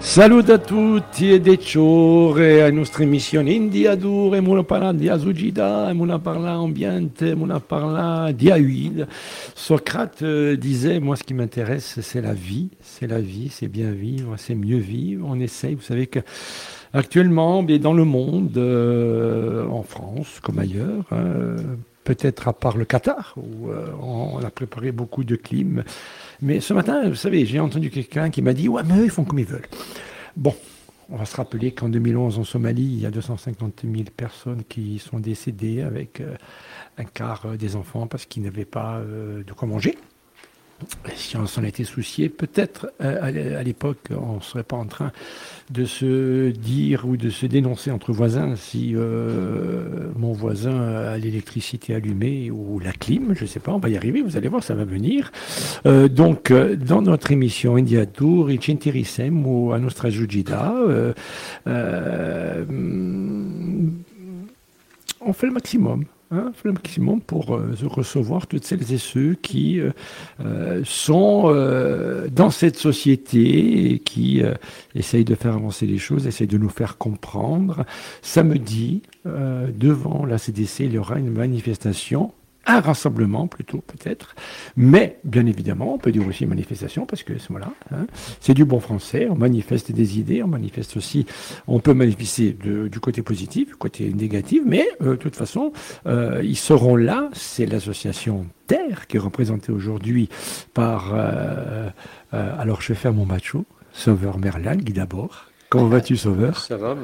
Salut a tutti ed ecciore a nostra emissione in Diadour e muna parla di Azugida, e muna parla ambiente, muna parla diahuile. Socrate euh, disait, moi ce qui m'intéresse c'est la vie, c'est la vie, c'est bien vivre, c'est mieux vivre. On essaye, vous savez que actuellement, dans le monde, euh, en France comme ailleurs, hein, peut-être à part le Qatar, où euh, on a préparé beaucoup de clim. Mais ce matin, vous savez, j'ai entendu quelqu'un qui m'a dit Ouais, mais eux, ils font comme ils veulent. Bon, on va se rappeler qu'en 2011, en Somalie, il y a 250 000 personnes qui sont décédées avec euh, un quart euh, des enfants parce qu'ils n'avaient pas de quoi manger si on s'en était soucié, peut-être euh, à l'époque, on ne serait pas en train de se dire ou de se dénoncer entre voisins si euh, mon voisin a l'électricité allumée ou la clim, je ne sais pas, on va y arriver, vous allez voir, ça va venir. Euh, donc, dans notre émission India Tour, Cintirisem ou à Nostra Jujida, on fait le maximum. Hein, pour euh, recevoir toutes celles et ceux qui euh, euh, sont dans cette société et qui essayent de faire avancer les choses, essayent de nous faire comprendre. Samedi, devant la CDC, il y aura une manifestation un rassemblement plutôt peut-être, mais bien évidemment, on peut dire aussi manifestation parce que voilà, hein, c'est du bon français, on manifeste des idées, on manifeste aussi, on peut manifester du côté positif, du côté négatif, mais euh, de toute façon, euh, ils seront là, c'est l'association Terre qui est représentée aujourd'hui par, euh, alors je vais faire mon macho, Sauveur Merlin, qui d'abord, Comment vas-tu, Sauveur Ça va.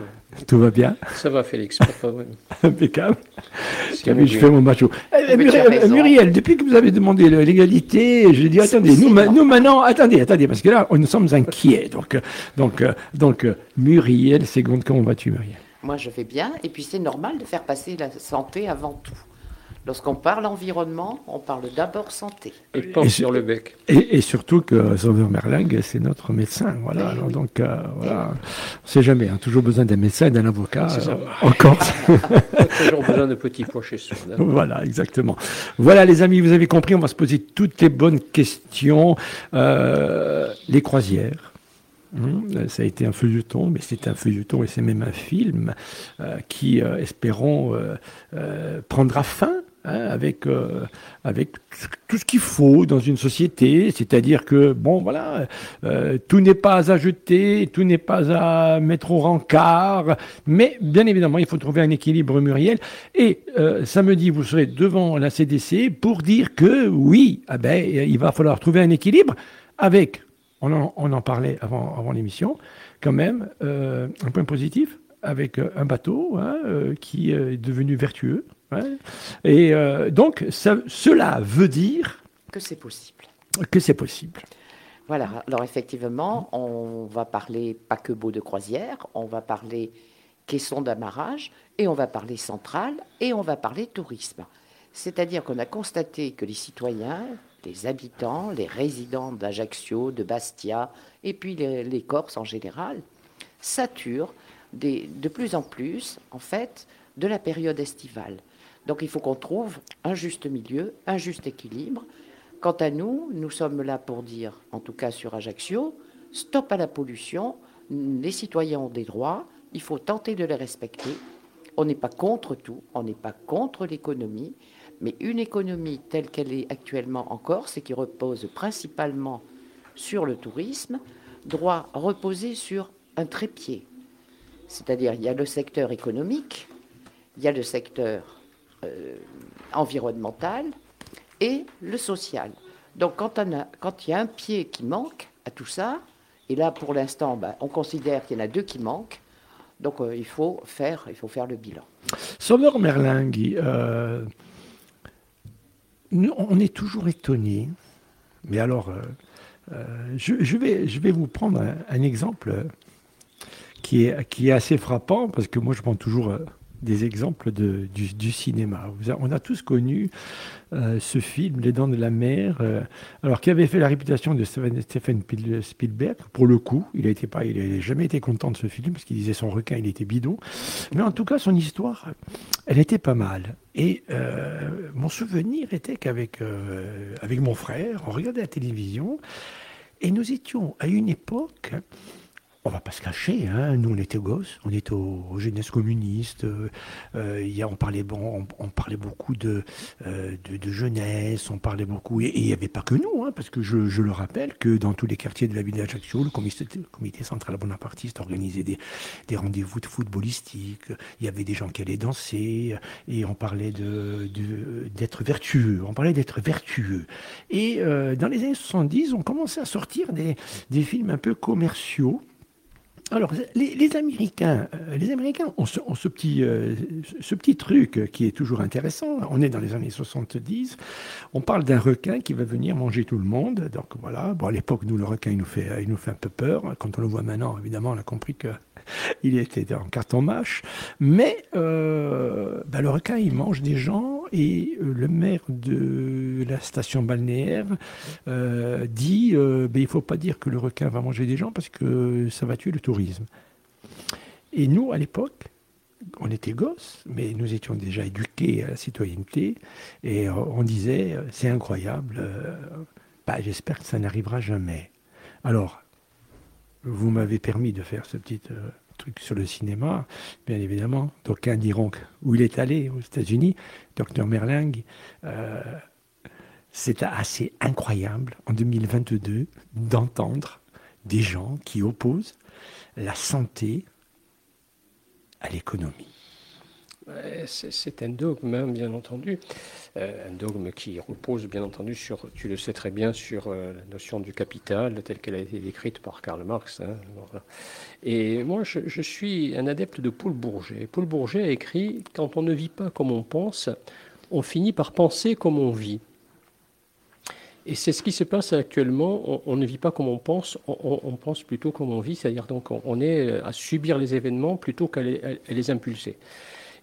Tout va bien Ça va, Félix. Impeccable. je fais mon macho. Eh, Muriel, depuis que vous avez demandé l'égalité, je dis attendez, nous, nous, maintenant, attendez, attendez, parce que là, nous sommes inquiets. Donc, donc, donc Muriel, seconde, comment vas-tu, Muriel? Moi, je vais bien. Et puis, c'est normal de faire passer la santé avant tout. Lorsqu'on parle environnement, on parle d'abord santé. Et pas sur le bec. Et, surtout que Sauveur Merlingue, c'est notre médecin. Voilà. Eh donc, euh, voilà. on ne sait jamais. a hein. toujours besoin d'un médecin et d'un avocat. Euh, encore. toujours besoin de petits pois chez soi. Voilà, exactement. Voilà, les amis, vous avez compris. On va se poser toutes les bonnes questions. Euh, les croisières. Hum, ça a été un feuilleton, mais c'est un feuilleton et c'est même un film qui, espérons, prendra fin Hein, avec, euh, avec tout ce qu'il faut dans une société, c'est-à-dire que, bon, voilà, euh, tout n'est pas à jeter, tout n'est pas à mettre au rencard, mais bien évidemment, il faut trouver un équilibre, Muriel. Et euh, samedi, vous serez devant la CDC pour dire que, oui, ah ben, il va falloir trouver un équilibre avec, on en, on en parlait avant, avant l'émission, quand même, un point positif, avec un bateau hein, qui est devenu vertueux, et euh, donc, cela veut dire... Que c'est possible. Que c'est possible. Voilà, alors effectivement, on va parler pas que beau de croisière, on va parler caisson d'amarrage, et on va parler centrale, et on va parler tourisme. C'est-à-dire qu'on a constaté que les citoyens, les habitants, les résidents d'Ajaccio, de Bastia, et puis les, Corses en général, saturent de plus en plus, en fait, de la période estivale. Donc il faut qu'on trouve un juste milieu, un juste équilibre. Quant à nous, nous sommes là pour dire, en tout cas sur Ajaccio, stop à la pollution, les citoyens ont des droits, il faut tenter de les respecter. On n'est pas contre tout, on n'est pas contre l'économie, mais une économie telle qu'elle est actuellement en Corse et qui repose principalement sur le tourisme, doit reposer sur un trépied. C'est-à-dire, il y a le secteur économique, il y a le secteur euh, environnemental et le social. Donc quand, il y a un pied qui manque à tout ça, et là pour l'instant ben, on considère qu'il y en a deux qui manquent, donc euh, il, faut faire, il faut faire le bilan. Sauveur Merlingui, euh, on est toujours étonné, mais alors je, vais, je vais vous prendre un, exemple qui est, qui est assez frappant, parce que moi je prends toujours des exemples de, du, cinéma. On a tous connu euh, ce film, Les Dents de la Mer, euh, alors qui avait fait la réputation de Stephen Spielberg. Pour le coup, il n'a jamais été content de ce film parce qu'il disait son requin, il était bidon. Mais en tout cas, son histoire, elle était pas mal. Et euh, mon souvenir était qu'avec avec mon frère, on regardait la télévision et nous étions à une époque on va pas se cacher, hein. nous on était gosses, on était aux, jeunesses communistes, euh, euh, on, parlait, on, parlait beaucoup de, euh, de, jeunesse, on parlait beaucoup, et il n'y avait pas que nous, hein, parce que je, le rappelle que dans tous les quartiers de la ville d'Ajaccio, le comité, le comité central bonapartiste organisait des, rendez-vous de footballistiques, il y avait des gens qui allaient danser, et on parlait de, d'être vertueux, on parlait d'être vertueux. Et dans les années 70, on commençait à sortir des films un peu commerciaux, alors, les, Américains, euh, les Américains ont, ce, petit, euh, ce petit truc qui est toujours intéressant. On est dans les années 70. On parle d'un requin qui va venir manger tout le monde. Donc voilà. Bon, à l'époque, nous, le requin, il nous fait, il nous fait un peu peur. Quand on le voit maintenant, évidemment, on a compris que il était en carton mâche. Mais euh, bah, le requin, il mange des gens et euh, le maire de la station balnéaire euh, dit ben, il ne faut pas dire que le requin va manger des gens parce que ça va tuer le tourisme. Et nous, à l'époque, on était gosses, mais nous étions déjà éduqués à la citoyenneté et on disait c'est incroyable, bah, j'espère que ça n'arrivera jamais. Alors, vous m'avez permis de faire ce petit euh, sur le cinéma, bien évidemment. D'aucuns diront où il est allé aux États-Unis, Dr Merling. Euh, c'est assez incroyable en 2022 d'entendre des gens qui opposent la santé à l'économie. C'est un dogme, hein, bien entendu. Euh, un dogme qui repose, bien entendu, sur, tu le sais très bien, sur euh, la notion du capital telle qu'elle a été décrite par Karl Marx. Hein, Et moi, je, suis un adepte de Paul Bourget. Paul Bourget a écrit Quand on ne vit pas comme on pense, on finit par penser comme on vit. Et c'est ce qui se passe actuellement. On, ne vit pas comme on pense, on, pense plutôt comme on vit, c'est-à-dire donc on, est à subir les événements plutôt qu'à les impulser.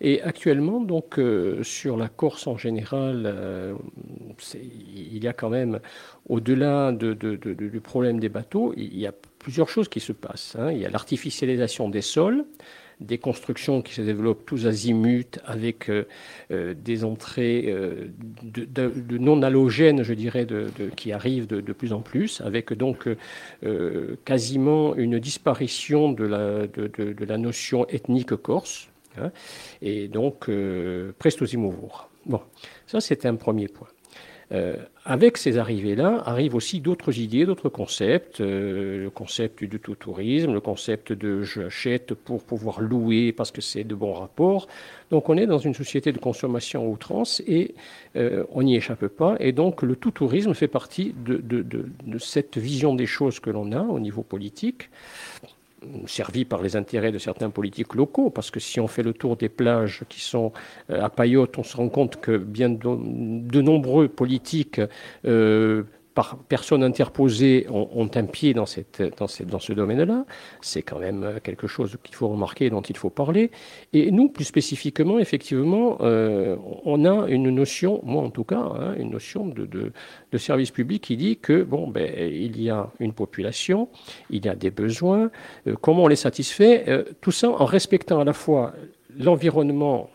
Et actuellement, donc, euh, sur la Corse en général, euh, il y a quand même, au-delà de, du problème des bateaux, il y a plusieurs choses qui se passent. Hein. Il y a l'artificialisation des sols, des constructions qui se développent tous azimuts avec euh, des entrées de, non halogènes, je dirais, qui arrivent de, plus en plus, avec donc quasiment une disparition de, la notion ethnique corse. Hein, et donc euh, Bon, ça c'est un premier point. Euh, avec ces arrivées-là, arrivent aussi d'autres idées, d'autres concepts, euh, le concept du tout tourisme, le concept de j'achète pour pouvoir louer parce que c'est de bons rapports. Donc on est dans une société de consommation outrance et euh, on n'y échappe pas. Et donc le tout tourisme fait partie de cette vision des choses que l'on a au niveau politique servi par les intérêts de certains politiques locaux, parce que si on fait le tour des plages qui sont euh, à Payotte, on se rend compte que bien de, nombreux politiques euh, par personnes interposées ont, un pied dans, cette, dans, dans ce domaine-là. C'est quand même quelque chose qu'il faut remarquer, dont il faut parler. Et nous, plus spécifiquement, effectivement, euh, on a une notion, moi en tout cas, hein, une notion de, de, service public qui dit que, bon, ben, il y a une population, il y a des besoins, euh, comment on les satisfait, euh, tout ça en respectant à la fois l'environnement,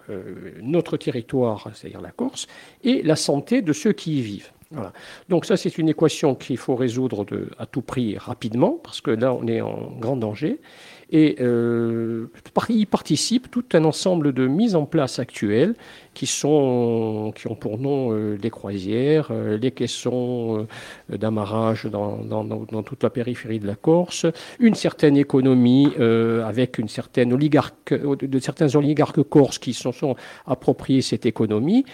notre territoire, c'est-à-dire la Corse, et la santé de ceux qui y vivent. Donc ça, c'est une équation qu'il faut résoudre de, à tout prix rapidement, parce que là, on est en grand danger. Et euh, y participe tout un ensemble de mises en place actuelles qui, sont, qui ont pour nom euh, les croisières, euh, les caissons euh, d'amarrage dans, dans, dans, toute la périphérie de la Corse, une certaine économie avec une certaine oligarque, de certains oligarques corses qui se sont appropriés cette économie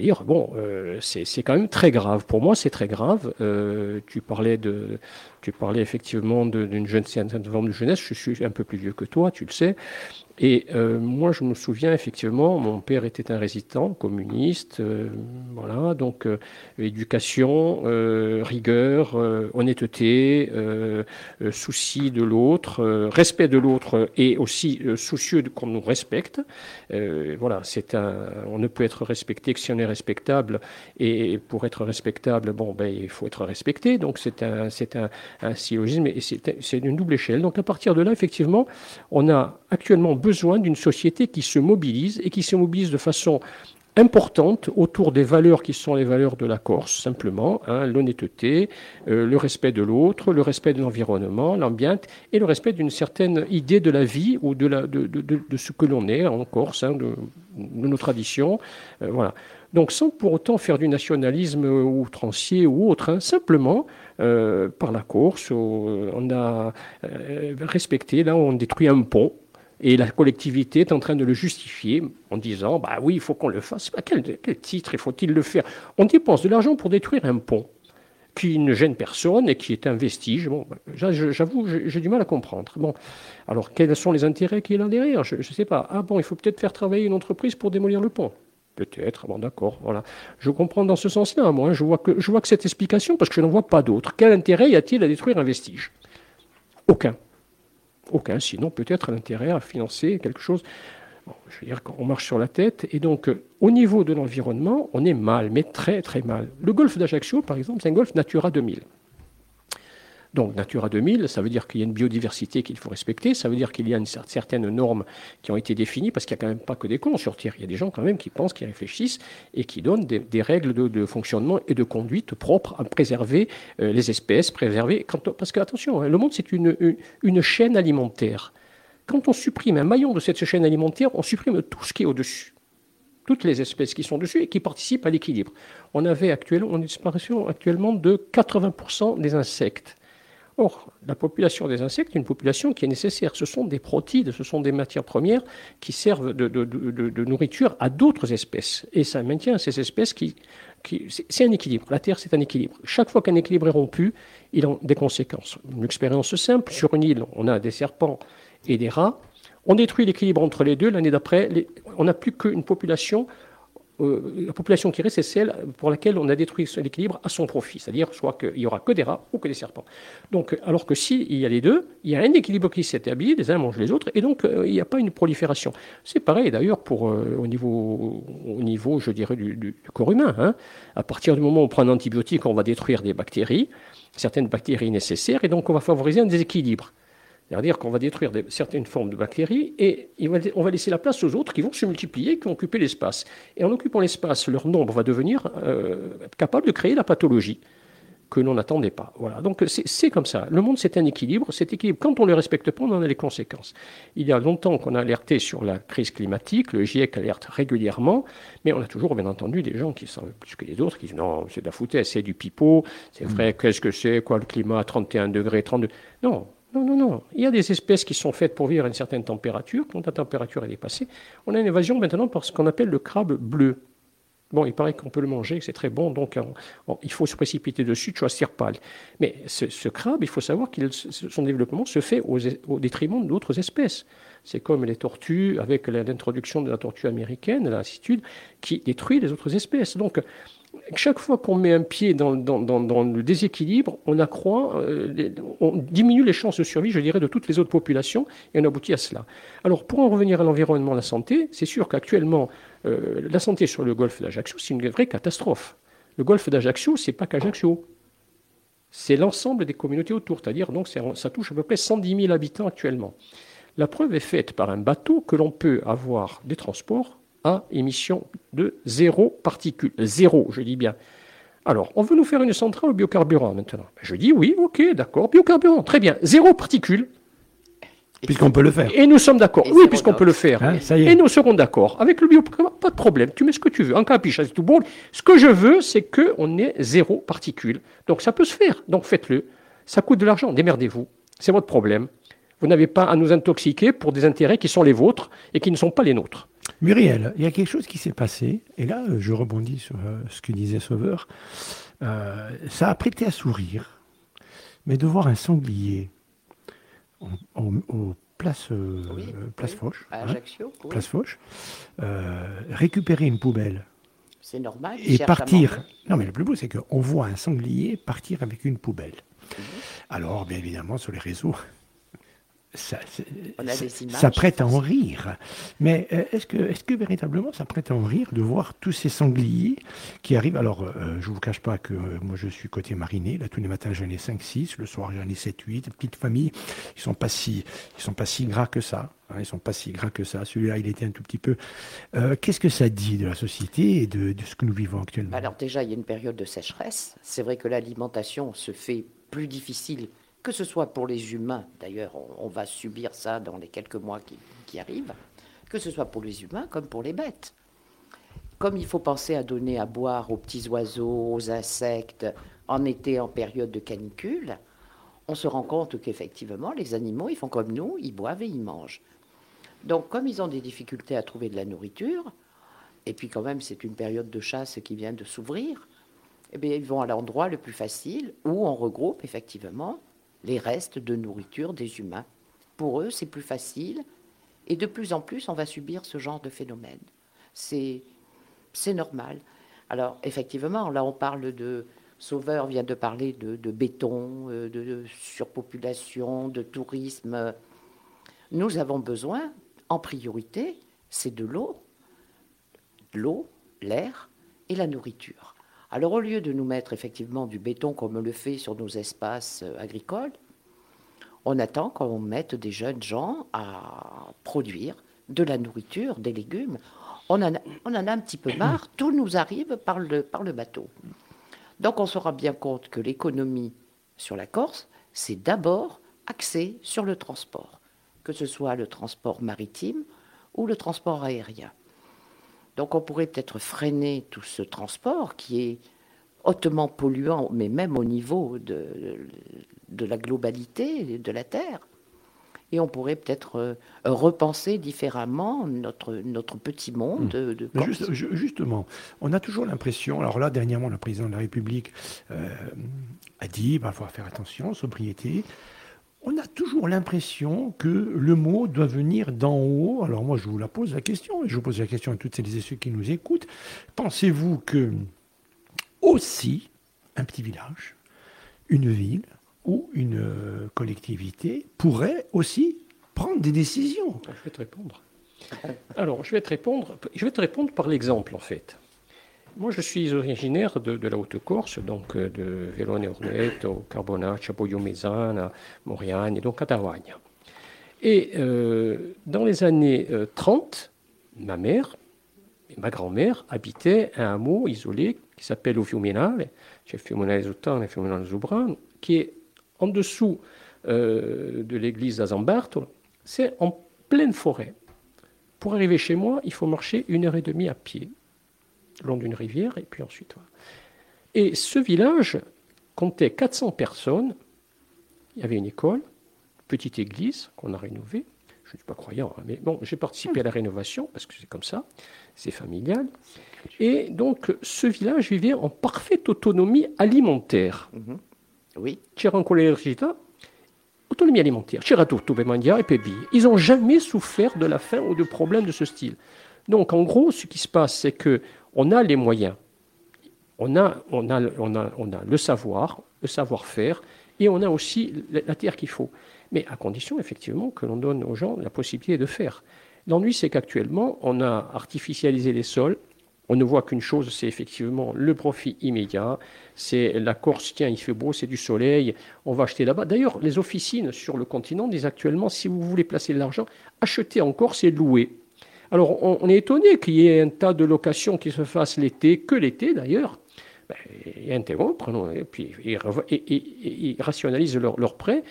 dire, bon, euh, c'est quand même très grave. Pour moi, c'est très grave. Euh, tu parlais effectivement d'une jeune forme de jeunesse. Je suis un peu plus vieux que toi, tu le sais. Et euh, moi, je me souviens effectivement, mon père était un résident communiste, euh, voilà, donc euh, éducation, rigueur, honnêteté, souci de l'autre, respect de l'autre et aussi soucieux qu'on nous respecte. voilà, c'est un, on ne peut être respecté que si on est respectable, et pour être respectable, bon, ben, il faut être respecté. Donc c'est un, c'est un, un syllogisme et c'est une double échelle. Donc à partir de là, effectivement, on a actuellement besoin d'une société qui se mobilise et qui se mobilise de façon importante autour des valeurs qui sont les valeurs de la Corse, simplement, hein, l'honnêteté, euh, le respect de l'autre, le respect de l'environnement, l'ambiance, et le respect d'une certaine idée de la vie ou de, de, de, ce que l'on est en Corse, hein, de, nos traditions. Euh, voilà. Donc sans pour autant faire du nationalisme outrancier ou autre, hein, simplement euh, par la Corse, on a respecté, là on détruit un pont, et la collectivité est en train de le justifier en disant bah oui, il faut qu'on le fasse. Bah, quel, quel titre faut-il le faire? On dépense de l'argent pour détruire un pont qui ne gêne personne et qui est un vestige. Bon, bah, j'avoue, j'ai du mal à comprendre. Bon, alors quels sont les intérêts qu'il y a derrière? Je ne sais pas. Ah bon, il faut peut-être faire travailler une entreprise pour démolir le pont. Peut-être, bon d'accord, voilà. Je comprends dans ce sens-là, moi. Hein. Je vois, que, je vois que cette explication, parce que je n'en vois pas d'autre. Quel intérêt y a-t-il à détruire un vestige? Aucun. Aucun, sinon peut-être l'intérêt à financer quelque chose. je veux dire qu'on marche sur la tête. Et donc, euh, au niveau de l'environnement, on est mal, mais très très mal. Le golfe d'Ajaccio, par exemple, c'est un golfe Natura 2000. Donc Natura 2000, ça veut dire qu'il y a une biodiversité qu'il faut respecter, ça veut dire qu'il y a une certaine normes qui ont été définies, parce qu'il n'y a quand même pas que des cons sur Terre, il y a des gens quand même qui pensent, qui réfléchissent et qui donnent des, règles de, fonctionnement et de conduite propres à préserver euh, les espèces, préserver... parce que attention, hein, le monde c'est une, chaîne alimentaire. Quand on supprime un maillon de cette chaîne alimentaire, on supprime tout ce qui est au-dessus toutes les espèces qui sont dessus et qui participent à l'équilibre. On avait actuellement une disparition actuellement de 80% des insectes. Or, la population des insectes est une population qui est nécessaire. Ce sont des protides, ce sont des matières premières qui servent de, nourriture à d'autres espèces. Et ça maintient ces espèces qui. c'est un équilibre. La Terre, c'est un équilibre. Chaque fois qu'un équilibre est rompu, il a des conséquences. Une expérience simple sur une île, on a des serpents et des rats. On détruit l'équilibre entre les deux. L'année d'après, on n'a plus qu'une population euh, la population qui reste, c'est celle pour laquelle on a détruit l'équilibre à son profit, c'est-à-dire soit qu'il n'y aura que des rats ou que des serpents. Donc, alors que s'il y a les deux, il y a un équilibre qui s'établit, les uns mangent les autres, et donc euh, il n'y a pas une prolifération. C'est pareil d'ailleurs pour euh, au niveau, au niveau, je dirais, du, corps humain. Hein. À partir du moment où on prend un antibiotique, on va détruire des bactéries, certaines bactéries nécessaires, et donc on va favoriser un déséquilibre. C'est-à-dire qu'on va détruire certaines formes de bactéries et on va laisser la place aux autres qui vont se multiplier, qui vont occuper l'espace. Et en occupant l'espace, leur nombre va devenir euh, capable de créer la pathologie que l'on n'attendait pas. Voilà. Donc c'est comme ça. Le monde, c'est un équilibre. Cet équilibre, quand on ne le respecte pas, on en a les conséquences. Il y a longtemps qu'on a alerté sur la crise climatique. Le GIEC alerte régulièrement. Mais on a toujours, bien entendu, des gens qui savent plus que les autres, qui disent non, c'est de la foutaise, c'est du pipeau. C'est vrai, qu'est-ce que c'est Quoi, le climat à 31 degrés, 32 Non, non, non, non. Il y a des espèces qui sont faites pour vivre à une certaine température. Quand la température est dépassée, on a une évasion maintenant par ce qu'on appelle le crabe bleu. Bon, il paraît qu'on peut le manger, c'est très bon, donc il faut se précipiter dessus, choisir pas. Mais ce, crabe, il faut savoir que son développement se fait au, détriment d'autres espèces. C'est comme les tortues, avec l'introduction de la tortue américaine, ainsi de qui détruit les autres espèces. Donc, chaque fois qu'on met un pied dans, le déséquilibre, on accroît, euh, on diminue les chances de survie, je dirais, de toutes les autres populations, et on aboutit à cela. Alors, pour en revenir à l'environnement, la santé, c'est sûr qu'actuellement, euh, la santé sur le golfe d'Ajaccio, c'est une vraie catastrophe. Le golfe d'Ajaccio, c'est pas qu'Ajaccio. C'est l'ensemble des communautés autour, c'est-à-dire donc ça touche à peu près 110 000 habitants actuellement. La preuve est faite par un bateau que l'on peut avoir des transports à émission de zéro particule. Zéro, je dis bien. Alors, on veut nous faire une centrale au biocarburant maintenant. Ben, je dis oui, ok, d'accord, biocarburant, très bien, zéro particule. Puisqu'on peut le faire. Et nous sommes d'accord. Oui, puisqu'on peut le faire. Hein, et nous serons d'accord. Avec le biocarburant, pas de problème. Tu mets ce que tu veux. En capiche, c'est tout bon. Ce que je veux, c'est qu'on ait zéro particule. Donc ça peut se faire. Donc faites-le. Ça coûte de l'argent. Démerdez-vous. C'est votre problème. Vous n'avez pas à nous intoxiquer pour des intérêts qui sont les vôtres et qui ne sont pas les nôtres. Muriel, il y a quelque chose qui s'est passé, et là je rebondis sur euh, ce que disait Sauveur. Euh, ça a prêté à sourire, mais de voir un sanglier au place, euh, place Foch, à hein, place récupérer une poubelle. C'est normal. Et partir. Non, mais le plus beau, c'est qu'on voit un sanglier partir avec une poubelle. Mhm. Alors, bien évidemment, sur les réseaux, ça, ça, prête à en rire. Mais euh, est-ce que, est que véritablement ça prête à en rire de voir tous ces sangliers qui arrivent? Alors, euh, je ne vous cache pas que moi je suis côté mariné. Là, tous les matins j'en ai 5-6, le soir j'en ai 7-8. Petites familles, ils ne sont, pas si, ils sont pas si gras que ça. Hein, ils sont pas si gras que ça. Celui-là, il était un tout petit peu. Euh, qu'est-ce que ça dit de la société et de, de ce que nous vivons actuellement? Alors, déjà, il y a une période de sécheresse. C'est vrai que l'alimentation se fait plus difficile que ce soit pour les humains, d'ailleurs, on, va subir ça dans les quelques mois qui, arrivent, que ce soit pour les humains comme pour les bêtes. Comme il faut penser à donner à boire aux petits oiseaux, aux insectes, en été, en période de canicule, on se rend compte qu'effectivement, les animaux, ils font comme nous, ils boivent et ils mangent. Donc, comme ils ont des difficultés à trouver de la nourriture, et puis quand même, c'est une période de chasse qui vient de s'ouvrir, eh bien, ils vont à l'endroit le plus facile où on regroupe effectivement les restes de nourriture des humains. Pour eux, c'est plus facile et de plus en plus, on va subir ce genre de phénomène. C'est, normal. Alors, effectivement, là, on parle de. Sauveur vient de parler de, béton, euh, de, surpopulation, de tourisme. Nous avons besoin, en priorité, c'est de l'eau, l'eau, l'air et la nourriture. Alors au lieu de nous mettre effectivement du béton comme on le fait sur nos espaces euh, agricoles, on attend qu'on mette des jeunes gens à produire de la nourriture, des légumes. On en a, on en a un petit peu marre, tout nous arrive par le, par le bateau. Donc on se rend bien compte que l'économie sur la Corse, c'est d'abord axé sur le transport, que ce soit le transport maritime ou le transport aérien. Donc on pourrait peut-être freiner tout ce transport qui est hautement polluant, mais même au niveau de, de la globalité de la Terre. Et on pourrait peut-être euh, repenser différemment notre, notre petit monde. Hmm. De, justement, on a toujours l'impression, alors là, dernièrement, le président de la République euh, a dit, il va falloir faire attention, sobriété on a toujours l'impression que le mot doit venir d'en haut. Alors moi, je vous la pose la question, et je vous pose la question à toutes celles et ceux qui nous écoutent. Pensez-vous que aussi un petit village, une ville ou une euh, collectivité pourrait aussi prendre des décisions? Je vais te répondre. Alors, je vais te répondre, je vais te répondre par l'exemple, en fait. Moi, je suis originaire de, la Haute-Corse, donc euh, de Velone Orneto, Carbonaccia, Mezzana, Moriane, et donc Catalogne. Et euh, dans les années 30, euh, ma mère et ma grand-mère habitaient un hameau isolé qui s'appelle au chez Fiuminale Zutane et Fiuminale Zubran, qui est en dessous de l'église d'Azambartolo. C'est en pleine forêt. Pour arriver chez moi, il faut marcher une heure et demie à pied long d'une rivière, et puis ensuite. Et ce village comptait 400 personnes. Il y avait une école, une petite église qu'on a rénovée. Je ne suis pas croyant, hein, mais bon, j'ai participé à la rénovation parce que c'est comme ça, c'est familial. Et donc, ce village vivait en parfaite autonomie alimentaire. Mm-hmm. Oui. autonomie alimentaire. et Ils n'ont jamais souffert de la faim ou de problèmes de ce style. Donc, en gros, ce qui se passe, c'est que on a les moyens, on a, le savoir, le savoir-faire, et on a aussi la terre qu'il faut. Mais à condition, effectivement, que l'on donne aux gens la possibilité de faire. L'ennui, c'est qu'actuellement, on a artificialisé les sols. On ne voit qu'une chose, c'est effectivement le profit immédiat. C'est la Corse, tiens, il fait beau, c'est du soleil, on va acheter là-bas. D'ailleurs, les officines sur le continent disent actuellement, si vous voulez placer de l'argent, achetez en Corse et louer. Alors, on, est étonné qu'il y ait un tas de locations qui se fassent l'été, que l'été d'ailleurs. Ben, ils interrompent, et puis ils, rationalisent leurs prêts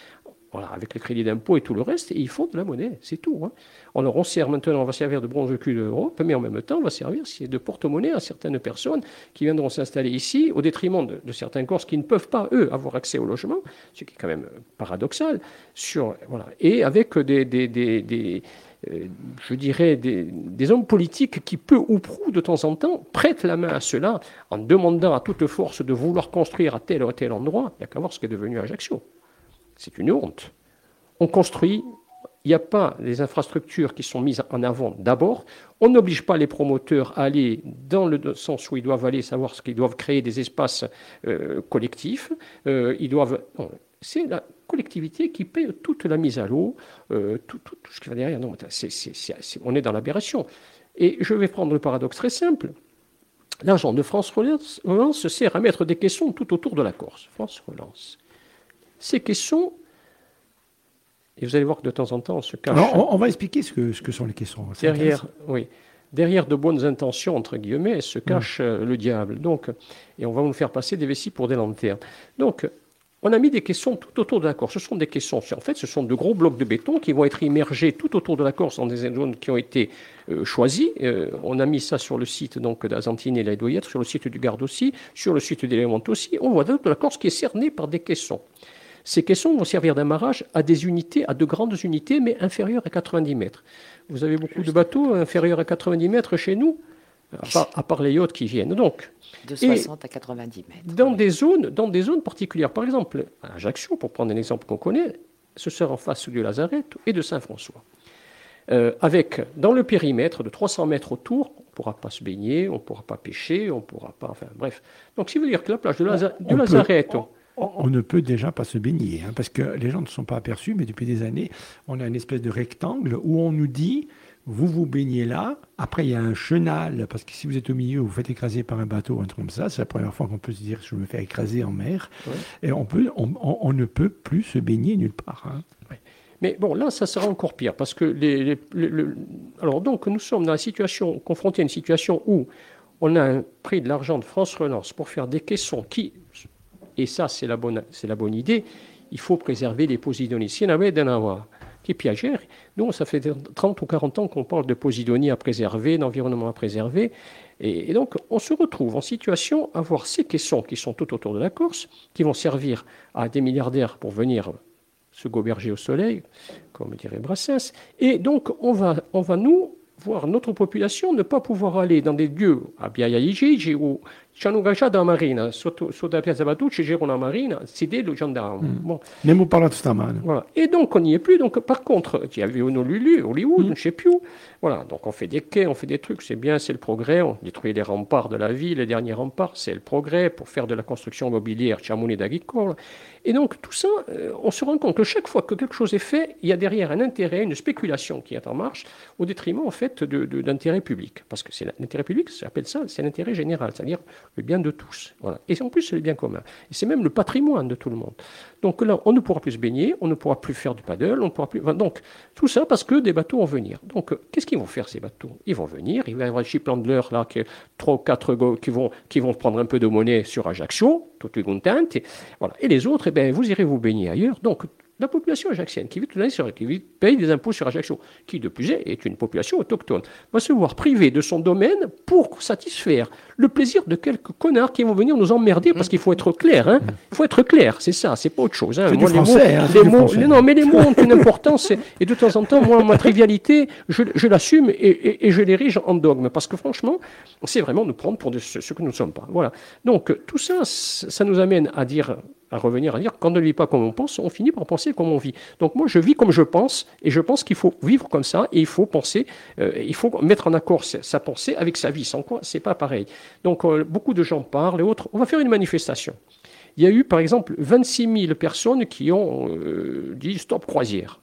voilà, avec le crédit d'impôt et tout le reste, et ils font de la monnaie, c'est tout. Hein. Alors on sert maintenant, on va servir de bronze cul de mais en même temps, on va servir de porte-monnaie à certaines personnes qui viendront s'installer ici, au détriment de, certains Corses qui ne peuvent pas, eux, avoir accès au logement, ce qui est quand même paradoxal, sur, voilà, et avec des, des, des je dirais, des, hommes politiques qui, peu ou prou, de temps en temps, prêtent la main à cela en demandant à toute force de vouloir construire à tel ou tel endroit. Il n'y a qu'à voir ce qui est devenu Ajaccio. C'est une honte. On construit, il n'y a pas les infrastructures qui sont mises en avant d'abord. On n'oblige pas les promoteurs à aller dans le sens où ils doivent aller, savoir ce qu'ils doivent créer des espaces euh, collectifs. Euh, ils doivent. C'est la collectivité qui paye toute la mise à l'eau, euh, tout, ce qui va derrière. Non, on est dans l'aberration. Et je vais prendre le paradoxe très simple. L'argent de France Relance sert à mettre des caissons tout autour de la Corse. France Relance. Ces caissons, et vous allez voir que de temps en temps, on se cache. on, va expliquer ce que, ce que sont les caissons. Derrière, oui derrière de bonnes intentions, entre guillemets, se cache euh, le diable. Donc, et on va nous faire passer des vessies pour des lanternes. Donc, on a mis des caissons tout autour de la Corse. Ce sont des caissons, en fait, ce sont de gros blocs de béton qui vont être immergés tout autour de la Corse dans des zones qui ont été euh, choisies. Euh, on a mis ça sur le site donc d'Azantine et la sur le site du Garde aussi, sur le site d'Élément aussi. On voit toute la Corse qui est cernée par des caissons. Ces caissons vont servir d'amarrage à des unités, à de grandes unités, mais inférieures à 90 mètres. Vous avez beaucoup de bateaux inférieurs à 90 mètres chez nous, à part, les yachts qui viennent. Donc, de 60 à 90 mètres. Dans, des zones, dans des zones particulières. Par exemple, à Ajaccio, pour prendre un exemple qu'on connaît, ce sera en face du Lazaret et de Saint-François. Euh, avec, dans le périmètre de 300 mètres autour, on ne pourra pas se baigner, on ne pourra pas pêcher, on ne pourra pas. Enfin, bref. Donc, si vous dire que la plage de du Lazaret on ne peut déjà pas se baigner, hein, parce que les gens ne sont pas aperçus, mais depuis des années, on a une espèce de rectangle où on nous dit, vous vous baignez là, après il y a un chenal, parce que si vous êtes au milieu, vous faites écraser par un bateau, un truc comme ça, c'est la première fois qu'on peut se dire, je me fais écraser en mer, et on, peut, on, ne peut plus se baigner nulle part. Hein. Mais bon, là, ça sera encore pire, parce que les, alors donc nous sommes dans la situation, confrontés à une situation où on a pris de l'argent de France Relance pour faire des caissons qui et ça c'est la bonne, c'est la bonne idée, il faut préserver les Posidonies. S'il qui piagèrent, nous, ça fait 30 ou 40 ans qu'on parle de Posidonie à préserver, d'environnement à préserver, et, donc on se retrouve en situation à voir ces caissons qui sont tout autour de la Corse, qui vont servir à des milliardaires pour venir se goberger au soleil, comme dirait Brassens, et donc on va, nous voir notre population ne pas pouvoir aller dans des lieux à Biaia ou ci hanno cacciato la marina, sotto, sotto la piazza Batucci c'era una marina, si dei gendarmes. Mm. Bon. Ne abbiamo parlato stamane. Voilà. Et donc on n'y est plus. Donc par contre, il y avait Honolulu, Hollywood, mm. je ne sais plus. Voilà. Donc on fait des quais, on fait des trucs, c'est bien, c'est le progrès. On détruit les remparts de la ville, les derniers remparts, c'est le progrès pour faire de la construction mobilière, d'Agricole. Et donc tout ça, euh, on se rend compte que chaque fois que quelque chose est fait, il y a derrière un intérêt, une spéculation qui est en marche, au détriment en fait d'intérêt public. Parce que c'est l'intérêt public, ça s'appelle ça, c'est l'intérêt général, c'est-à-dire le bien de tous. Voilà. Et en plus, c'est le bien commun. Et c'est même le patrimoine de tout le monde. Donc là, on ne pourra plus se baigner, on ne pourra plus faire du paddle, on ne pourra plus. donc, tout ça parce que des bateaux vont venir. Donc, euh, qu'est-ce qu'ils vont faire, ces bateaux? Ils vont venir, il va y avoir des shiplanders, là, qui, trois ou quatre qui vont, qui vont prendre un peu de monnaie sur Ajaccio, tout est content. Et, voilà. et les autres, eh ben, vous irez vous baigner ailleurs. Donc, la population ajaxienne qui vit toute l'année sur qui paye des impôts sur Ajaccio, qui de plus est, est une population autochtone, va se voir privée de son domaine pour satisfaire le plaisir de quelques connards qui vont venir nous emmerder, parce qu'il faut être clair, hein. il faut être clair, c'est ça, c'est pas autre chose. Hein. Moi, les mots, hein, non, mais les mots ont une importance, et de temps en temps, moi, ma trivialité, je, l'assume et, et, je l'érige en dogme, parce que franchement, c'est vraiment nous prendre pour ce, ce, que nous ne sommes pas. Voilà. Donc, tout ça, ça nous amène à dire à revenir à dire quand on ne vit pas comme on pense, on finit par penser comme on vit. Donc moi, je vis comme je pense, et je pense qu'il faut vivre comme ça, et il faut penser, euh, il faut mettre en accord sa, pensée avec sa vie. Sans quoi, c'est pas pareil. Donc euh, beaucoup de gens parlent et autres. On va faire une manifestation. Il y a eu, par exemple, 26 000 personnes qui ont euh, dit stop croisière.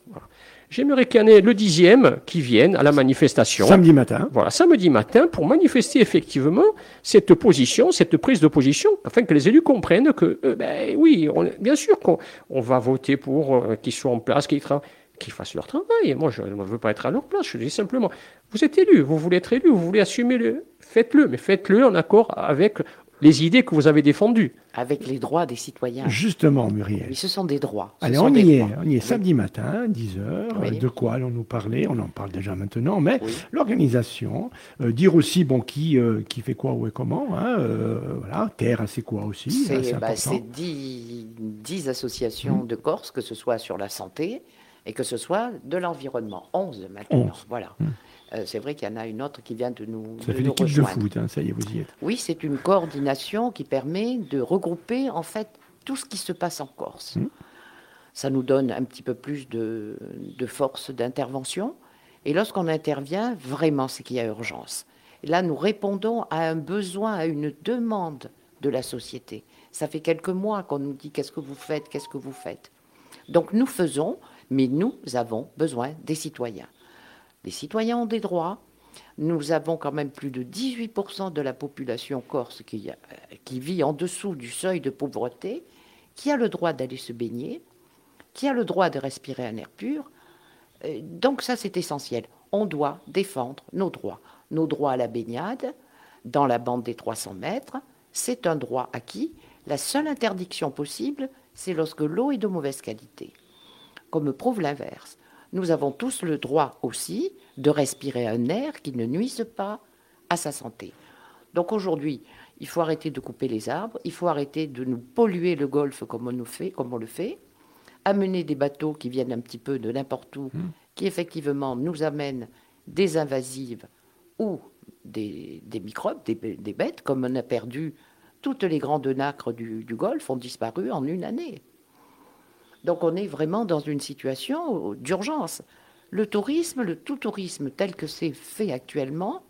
J'aimerais qu'il y en ait le dixième qui vienne à la manifestation. Samedi matin. Voilà, samedi matin, pour manifester effectivement cette position, cette prise de position, afin que les élus comprennent que, euh, ben oui, bien sûr qu'on on va voter pour euh, qu'ils soient en place, qu'ils fassent leur travail. Moi, je ne veux pas être à leur place. Je dis simplement, vous êtes élus, vous voulez être élu, vous voulez assumer le, faites-le, mais faites-le en accord avec les idées que vous avez défendues. Avec les droits des citoyens. Justement, Muriel. Oui, ce sont des droits. Allez, on y, est, on y est samedi matin, 10h. De quoi allons-nous parler? On en parle déjà maintenant, mais l'organisation, euh, dire aussi bon, qui, euh, qui fait quoi, où et comment. Hein, euh, voilà, Terre, c'est quoi aussi? C'est bah, 10, associations mmh. de Corse, que ce soit sur la santé et que ce soit de l'environnement. 11 maintenant. Voilà. Mmh. Euh, c'est vrai qu'il y en a une autre qui vient de nous. Ça fait l'équipe de foot, hein, ça y est, vous y êtes. Oui, c'est une coordination qui permet de regrouper en fait tout ce qui se passe en Corse. Mmh. Ça nous donne un petit peu plus de, force d'intervention. Et lorsqu'on intervient, vraiment, c'est qu'il y a urgence. Et là, nous répondons à un besoin, à une demande de la société. Ça fait quelques mois qu'on nous dit qu'est-ce que vous faites, qu'est-ce que vous faites? Donc nous faisons, mais nous avons besoin des citoyens. Les citoyens ont des droits. Nous avons quand même plus de 18% de la population corse qui, qui vit en dessous du seuil de pauvreté, qui a le droit d'aller se baigner, qui a le droit de respirer un air pur. Euh, donc ça, c'est essentiel. On doit défendre nos droits. Nos droits à la baignade, dans la bande des 300 mètres, c'est un droit acquis. La seule interdiction possible, c'est lorsque l'eau est de mauvaise qualité. Comme prouve l'inverse. Nous avons tous le droit aussi de respirer un air qui ne nuise pas à sa santé. Donc aujourd'hui, il faut arrêter de couper les arbres, il faut arrêter de nous polluer le golfe comme on, nous fait, comme on le fait, amener des bateaux qui viennent un petit peu de n'importe où, mmh. qui effectivement nous amènent des invasives ou des, microbes, des, bêtes, comme on a perdu toutes les grandes nacres du, Golfe, ont disparu en une année. Donc on est vraiment dans une situation d'urgence. Le tourisme, le tout tourisme tel que c'est fait actuellement,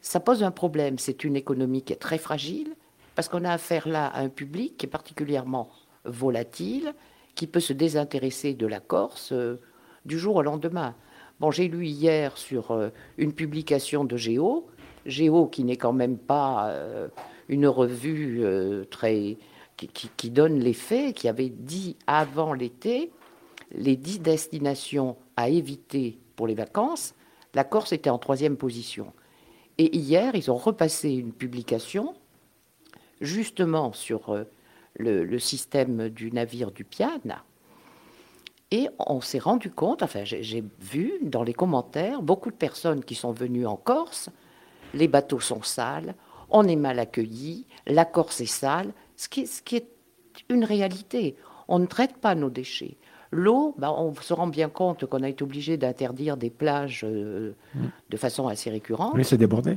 ça pose un problème. C'est une économie qui est très fragile, parce qu'on a affaire là à un public qui est particulièrement volatile, qui peut se désintéresser de la Corse euh, du jour au lendemain. Bon, j'ai lu hier sur euh, une publication de Géo, Géo qui n'est quand même pas euh, une revue très qui, donne les faits, qui avait dit avant l'été les dix destinations à éviter pour les vacances. La Corse était en troisième position. Et hier, ils ont repassé une publication justement sur le, système du navire du Piana. Et on s'est rendu compte, enfin j'ai vu dans les commentaires beaucoup de personnes qui sont venues en Corse, les bateaux sont sales, on est mal accueilli, la Corse est sale, ce qui, ce qui est une réalité. On ne traite pas nos déchets. L'eau, ben, on se rend bien compte qu'on a été obligé d'interdire des plages euh, mmh. de façon assez récurrente. Mais c'est débordé.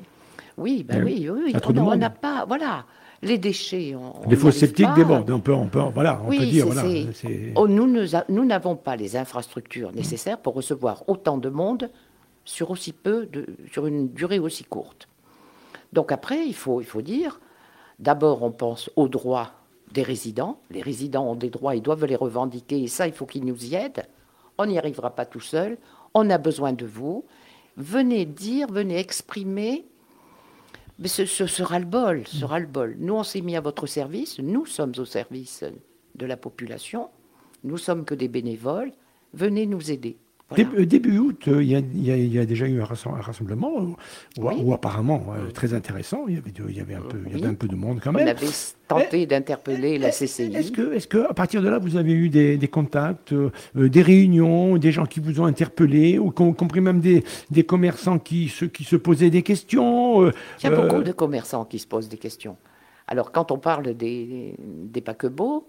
Oui, ben oui, oui, oui. On n'a pas, voilà les déchets. On, Des faux sceptiques débordent. On peut, on peut, voilà, on peut dire. Voilà, oh, nous n'avons pas les infrastructures nécessaires pour recevoir autant de monde sur aussi peu, de, sur une durée aussi courte. Donc après, il faut, il faut dire, d'abord, on pense aux droits des résidents. Les résidents ont des droits, ils doivent les revendiquer, et ça, il faut qu'ils nous y aident. On n'y arrivera pas tout seul. On a besoin de vous. Venez dire, venez exprimer mais ce, sera le bol, ce le bol. Nous, on s'est mis à votre service, nous sommes au service de la population, nous sommes que des bénévoles, venez nous aider. Euh, début, août, euh, il y, a, déjà eu un rassemblement, euh, ou apparemment très intéressant. Il y avait, il y avait, un, peu, il y avait un peu de monde quand même. On avait tenté d'interpeller la CCI. Est-ce que, est que, à partir de là, vous avez eu des, contacts, des réunions, des gens qui vous ont interpellé, ou compris même des, des commerçants qui, ceux qui se posaient des questions Il y a beaucoup de commerçants qui se posent des questions. Alors, quand on parle des, des paquebots,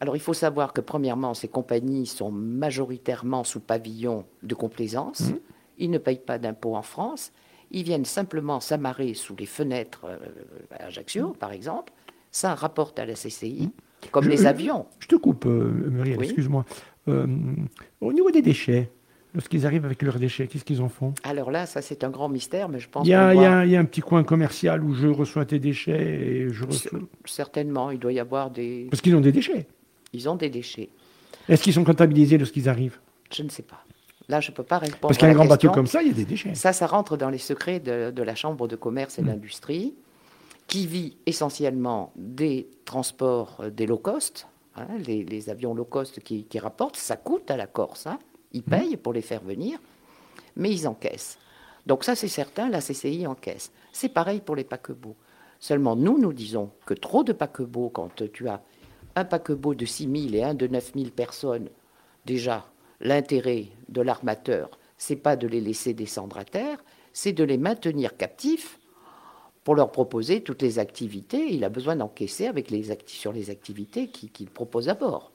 alors il faut savoir que premièrement, ces compagnies sont majoritairement sous pavillon de complaisance. Mmh. Ils ne payent pas d'impôts en France. Ils viennent simplement s'amarrer sous les fenêtres euh, à Ajaccio, mmh. par exemple. Ça rapporte à la CCI, mmh. comme les avions. Je te coupe, euh, Muriel, excuse-moi. Euh, au niveau des déchets, lorsqu'ils arrivent avec leurs déchets, qu'est-ce qu'ils en font? Alors là, ça c'est un grand mystère, mais je pense. Il y, a, il, y a, un petit coin commercial où je reçois tes déchets et je reçois... Certainement, il doit y avoir des. Parce qu'ils ont des déchets. Ils ont des déchets. Est-ce qu'ils sont comptabilisés lorsqu'ils arrivent Je ne sais pas. Là, je ne peux pas répondre. Parce qu'un grand bateau comme ça, il y a des déchets. Ça, ça rentre dans les secrets de, la Chambre de commerce et hmm. d'industrie, qui vit essentiellement des transports euh, des low cost, hein, les, avions low cost qui, rapportent. Ça coûte à la Corse. Hein. Ils hmm. payent pour les faire venir, mais ils encaissent. Donc ça, c'est certain, la CCI encaisse. C'est pareil pour les paquebots. Seulement, nous, nous disons que trop de paquebots, quand tu as un paquebot de 6 000 et un de 9 000 personnes, déjà, l'intérêt de l'armateur, c'est pas de les laisser descendre à terre, c'est de les maintenir captifs pour leur proposer toutes les activités. Il a besoin d'encaisser avec les sur les activités qu'il propose à bord.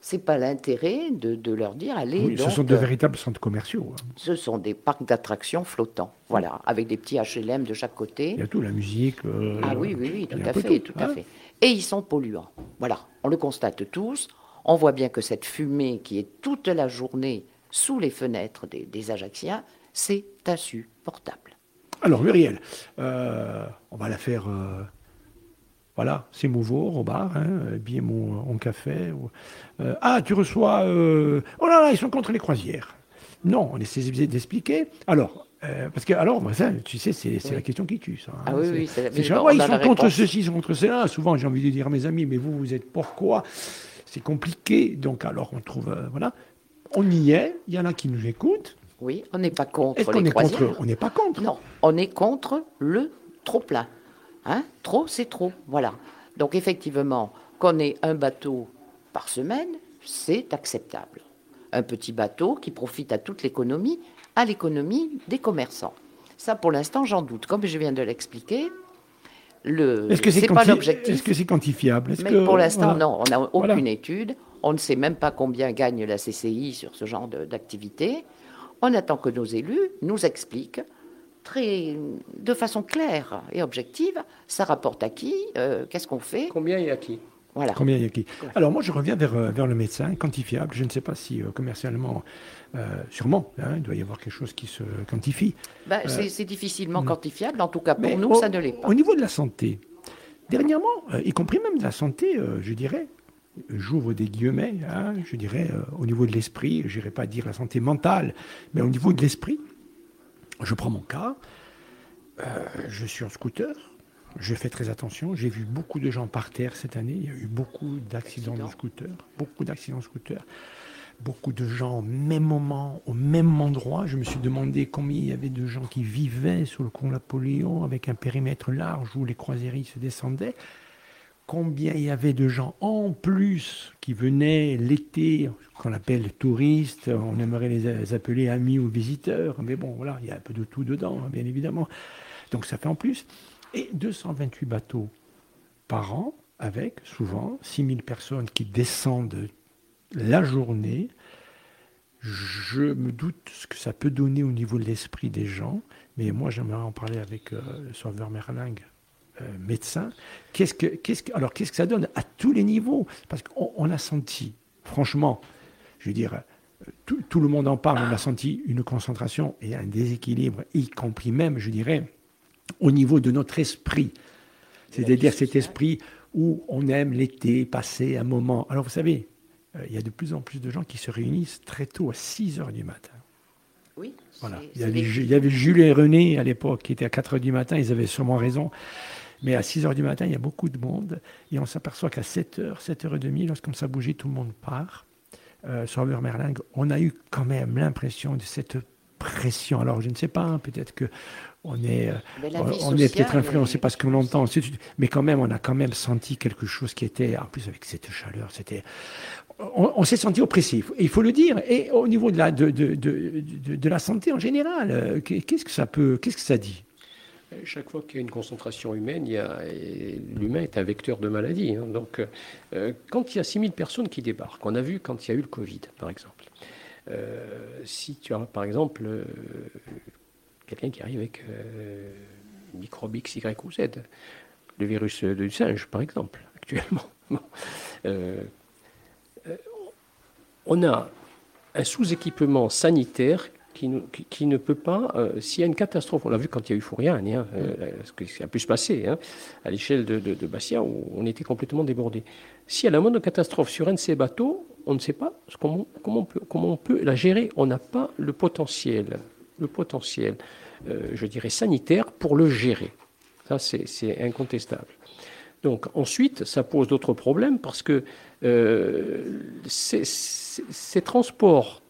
C'est pas l'intérêt de, leur dire allez. Oui, ce sont de véritables centres commerciaux. Hein. Ce sont des parcs d'attractions flottants, voilà, avec des petits HLM de chaque côté. Il y a tout, la musique. Euh, ah oui, oui, oui, tout à fait, tout, à hein. fait et ils sont polluants. Voilà, on le constate tous. On voit bien que cette fumée qui est toute la journée sous les fenêtres des, Ajacciens, c'est insupportable. Alors Muriel, euh, on va la faire euh, Voilà, c'est Mouvoir au bar, hein, bien mon, café. Euh, ah, tu reçois. Oh là là, ils sont contre les croisières. Non, on essaie d'expliquer. Alors, euh, parce que, alors, ça, tu sais, c'est la question qui tue, ça. Hein. Ah oui, oui, c'est Ils sont contre ceci, ils sont contre cela. Souvent, j'ai envie de dire à mes amis, mais vous, vous êtes pourquoi? C'est compliqué. Donc, alors, on trouve. voilà. On y est, il y en a qui nous écoutent. Oui, on n'est pas contre les croisières. On n'est pas contre. Non, on est contre le trop-plein. Hein trop, c'est trop. Voilà. Donc effectivement, qu'on ait un bateau par semaine, c'est acceptable. Un petit bateau qui profite à toute l'économie, à l'économie des commerçants. Ça, pour l'instant, j'en doute. Comme je viens de l'expliquer, le est-ce que c'est pas l'objectif. Est-ce que c'est quantifiable? Mais pour l'instant, non. On n'a aucune étude. On ne sait même pas combien gagne la CCI sur ce genre d'activité. On attend que nos élus nous expliquent très, de façon claire et objective, ça rapporte à qui, euh, qu'est-ce qu'on fait. Combien et à qui? Voilà. Combien y a qui Alors moi je reviens vers, euh, vers le médecin, quantifiable. Je ne sais pas si euh, commercialement, sûrement, hein, il doit y avoir quelque chose qui se quantifie. Ben, c'est difficilement quantifiable, en tout cas pour nous, ça ne l'est pas. Au niveau de la santé, dernièrement, y compris même de la santé, je dirais, j'ouvre des guillemets, hein, je dirais, au niveau de l'esprit, je n'irai pas dire la santé mentale, mais au niveau de l'esprit, je prends mon cas, euh, je suis en scooter, je fais très attention. J'ai vu beaucoup de gens par terre cette année. Il y a eu beaucoup d'accidents de scooter, beaucoup d'accidents de scooter, beaucoup de gens au même moment, au même endroit. Je me suis demandé combien il y avait de gens qui vivaient sur le pont Napoléon avec un périmètre large où les croisiéries se descendaient combien il y avait de gens en plus qui venaient l'été, qu'on appelle touristes, on aimerait les appeler amis ou visiteurs, mais bon, voilà, il y a un peu de tout dedans, hein, bien évidemment. Donc ça fait en plus. Et 228 bateaux par an, avec souvent 6000 personnes qui descendent la journée. Je me doute ce que ça peut donner au niveau de l'esprit des gens, mais moi j'aimerais en parler avec euh, sauveur Merling euh, médecin. Qu'est-ce que, alors, qu'est-ce que ça donne à tous les niveaux? Parce qu'on a senti, franchement, je veux dire, tout, le monde en parle, on a senti une concentration et un déséquilibre, y compris même, je dirais, au niveau de notre esprit. C'est-à-dire cet esprit où on aime l'été, passer un moment. Alors, vous savez, euh, il y a de plus en plus de gens qui se réunissent très tôt, à 6 heures du matin. Oui. Voilà. Il y, avait, il y, avait, Jules et René à l'époque qui étaient à 4 heures du matin, ils avaient sûrement raison. Mais à 6 heures du matin, il y a beaucoup de monde. Et on s'aperçoit qu'à 7 heures, 7 heures et demie, lorsqu'on ça bouger, tout le monde part. Euh, sur Merling, on a eu quand même l'impression de cette pression. Alors, je ne sais pas, hein, peut-être que on est, euh, on est peut-être influencé parce qu'on entend, mais quand même, on a quand même senti quelque chose qui était, en plus avec cette chaleur, c'était, on, s'est senti oppressif. Il faut le dire. Et au niveau de la, de, de, de, de la santé en général, euh, qu'est-ce que ça peut, qu'est-ce que ça dit? Chaque fois qu'il y a une concentration humaine, l'humain est un vecteur de maladie. Hein. Donc, euh, quand il y a 6000 personnes qui débarquent, on a vu quand il y a eu le Covid, par exemple. Euh, si tu as, par exemple, euh, quelqu'un qui arrive avec microbe X, Y ou Z, le virus du singe, par exemple, actuellement, on a un sous-équipement sanitaire qui, ne peut pas, euh, s'il y a une catastrophe, on l'a vu quand il y a eu Fourian, hein, euh, ce qui a pu se passer hein, à l'échelle de, de, Bastia, où on était complètement débordé. S'il y a la moindre catastrophe sur un de ces bateaux, on ne sait pas comment, comment, on, peut, comment on peut la gérer. On n'a pas le potentiel, le potentiel, euh, je dirais, sanitaire pour le gérer. Ça, c'est incontestable. Donc ensuite, ça pose d'autres problèmes parce que ces transports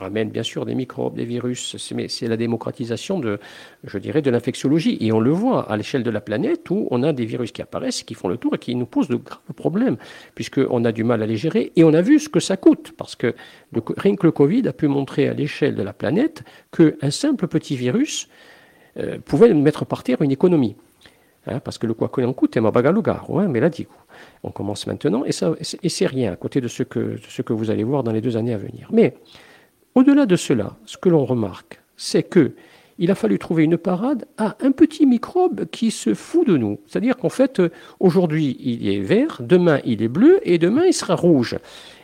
ramène bien sûr des microbes, des virus, mais c'est la démocratisation de, je dirais, de l'infectiologie. Et on le voit à l'échelle de la planète où on a des virus qui apparaissent, qui font le tour et qui nous posent de graves problèmes, puisqu'on a du mal à les gérer. Et on a vu ce que ça coûte, parce que rien que le Covid a pu montrer à l'échelle de la planète qu'un simple petit virus euh, pouvait mettre par terre une économie. Hein, parce que le quoi que l'on coûte est hein, mais là, on commence maintenant, et, et c'est rien à côté de ce, que, de ce que vous allez voir dans les deux années à venir. Mais au-delà de cela, ce que l'on remarque, c'est que il a fallu trouver une parade à un petit microbe qui se fout de nous. C'est-à-dire qu'en fait, aujourd'hui, il est vert, demain, il est bleu, et demain, il sera rouge.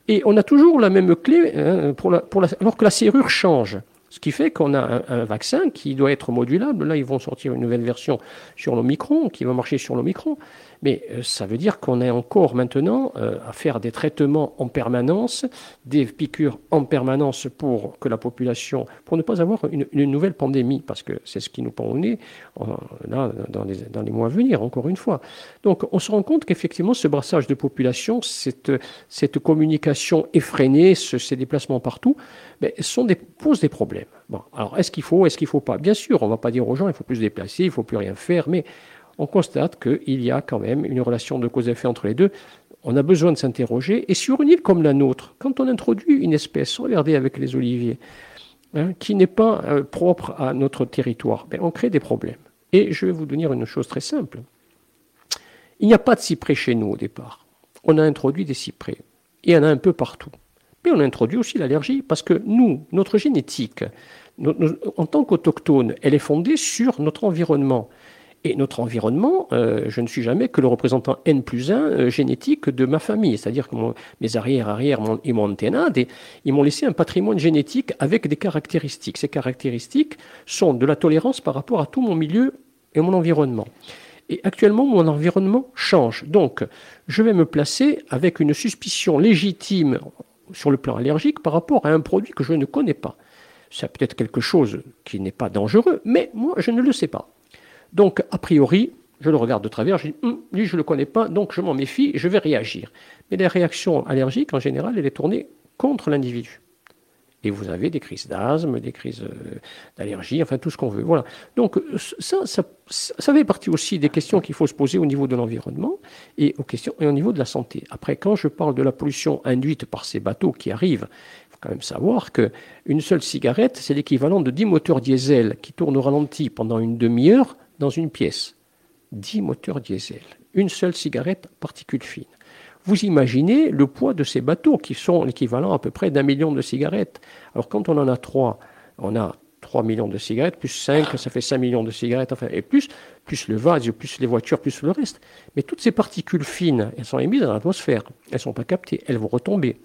Et on a toujours la même clé, hein, pour la, alors que la serrure change. Ce qui fait qu'on a un, vaccin qui doit être modulable. Là, ils vont sortir une nouvelle version sur l'Omicron, qui va marcher sur l'Omicron. Mais euh, ça veut dire qu'on est encore maintenant euh, à faire des traitements en permanence, des piqûres en permanence pour que la population, pour ne pas avoir une, nouvelle pandémie, parce que c'est ce qui nous pend au nez là, dans, les, dans les mois à venir, encore une fois. Donc on se rend compte qu'effectivement, ce brassage de population, cette, cette communication effrénée, ces déplacements partout, ben, sont des, posent des problèmes. Bon, alors est-ce qu'il faut, est-ce qu'il ne faut pas? Bien sûr, on ne va pas dire aux gens il faut plus se déplacer, il ne faut plus rien faire, mais on constate qu'il y a quand même une relation de cause-effet entre les deux. On a besoin de s'interroger. Et sur une île comme la nôtre, quand on introduit une espèce, regardez avec les oliviers, hein, qui n'est pas euh, propre à notre territoire, ben, on crée des problèmes. Et je vais vous donner une chose très simple. Il n'y a pas de cyprès chez nous au départ. On a introduit des cyprès. Il y en a un peu partout. Mais on a introduit aussi l'allergie parce que nous, notre génétique, en tant qu'autochtone, elle est fondée sur notre environnement. Et notre environnement, euh, je ne suis jamais que le représentant N plus 1 euh, génétique de ma famille. C'est-à-dire que mes arrière-arrière et mon anténade, ils m'ont laissé un patrimoine génétique avec des caractéristiques. Ces caractéristiques sont de la tolérance par rapport à tout mon milieu et mon environnement. Et actuellement, mon environnement change. Donc, je vais me placer avec une suspicion légitime sur le plan allergique par rapport à un produit que je ne connais pas. C'est peut-être quelque chose qui n'est pas dangereux, mais moi, je ne le sais pas. Donc, a priori, je le regarde de travers, je dis, hum, lui, je ne le connais pas, donc je m'en méfie, je vais réagir. Mais la réaction allergique, en général, elle est tournée contre l'individu. Et vous avez des crises d'asthme, des crises euh, d'allergie, enfin tout ce qu'on veut. Voilà. Donc ça, ça, ça, fait partie aussi des questions qu'il faut se poser au niveau de l'environnement et, aux questions, et au niveau de la santé. Après, quand je parle de la pollution induite par ces bateaux qui arrivent, il faut quand même savoir qu'une seule cigarette, c'est l'équivalent de 10 moteurs diesel qui tournent au ralenti pendant une demi-heure dans une pièce. 10 moteurs diesel. Une seule cigarette particule fine. Vous imaginez le poids de ces bateaux qui sont l'équivalent à peu près d'un million de cigarettes. Alors quand on en a trois, on a 3 millions de cigarettes, plus 5, ça fait 5 millions de cigarettes, enfin, et plus, plus le vase, plus les voitures, plus le reste. Mais toutes ces particules fines, elles sont émises dans l'atmosphère. Elles ne sont pas captées, elles vont retomber.